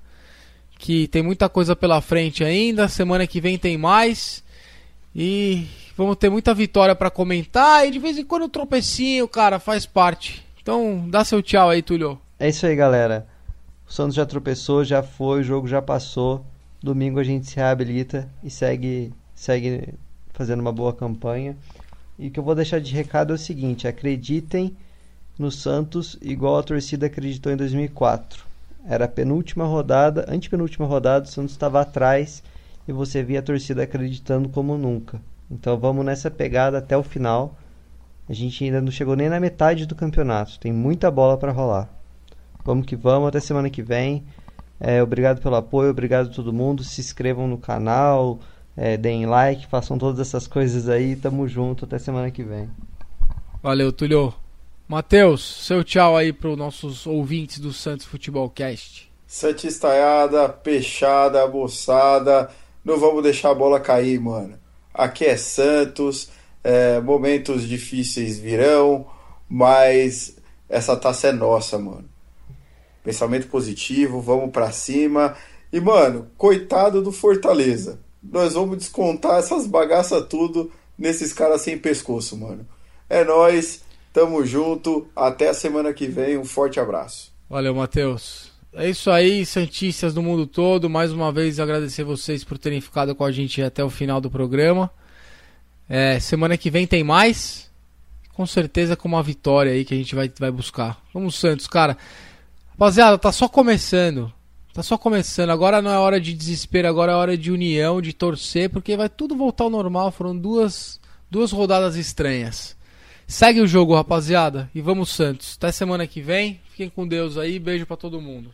Que tem muita coisa pela frente ainda. Semana que vem tem mais. E vamos ter muita vitória para comentar. E de vez em quando um tropecinho, cara, faz parte. Então, dá seu tchau aí, Túlio.
É isso aí, galera. O Santos já tropeçou, já foi, o jogo já passou. Domingo a gente se reabilita e segue, segue fazendo uma boa campanha. E o que eu vou deixar de recado é o seguinte: acreditem no Santos igual a torcida acreditou em 2004. Era a penúltima rodada, antepenúltima rodada, o Santos estava atrás e você via a torcida acreditando como nunca. Então vamos nessa pegada até o final. A gente ainda não chegou nem na metade do campeonato, tem muita bola para rolar. Vamos que vamos, até semana que vem. É, obrigado pelo apoio, obrigado a todo mundo. Se inscrevam no canal, é, deem like, façam todas essas coisas aí. Tamo junto, até semana que vem.
Valeu, Tulio. Matheus, seu tchau aí para os nossos ouvintes do Santos Futebol Cast.
Santistaiada, peixada, moçada, não vamos deixar a bola cair, mano. Aqui é Santos, é, momentos difíceis virão, mas essa taça é nossa, mano pensamento positivo, vamos para cima. E, mano, coitado do Fortaleza. Nós vamos descontar essas bagaças tudo nesses caras sem pescoço, mano. É nós, tamo junto, até a semana que vem, um forte abraço.
Valeu, Matheus. É isso aí, Santistas do mundo todo. Mais uma vez agradecer vocês por terem ficado com a gente até o final do programa. É, semana que vem tem mais. Com certeza com uma vitória aí que a gente vai, vai buscar. Vamos, Santos, cara. Rapaziada, tá só começando. Tá só começando. Agora não é hora de desespero, agora é hora de união, de torcer, porque vai tudo voltar ao normal. Foram duas, duas rodadas estranhas. Segue o jogo, rapaziada. E vamos, Santos. Até semana que vem. Fiquem com Deus aí. Beijo para todo mundo.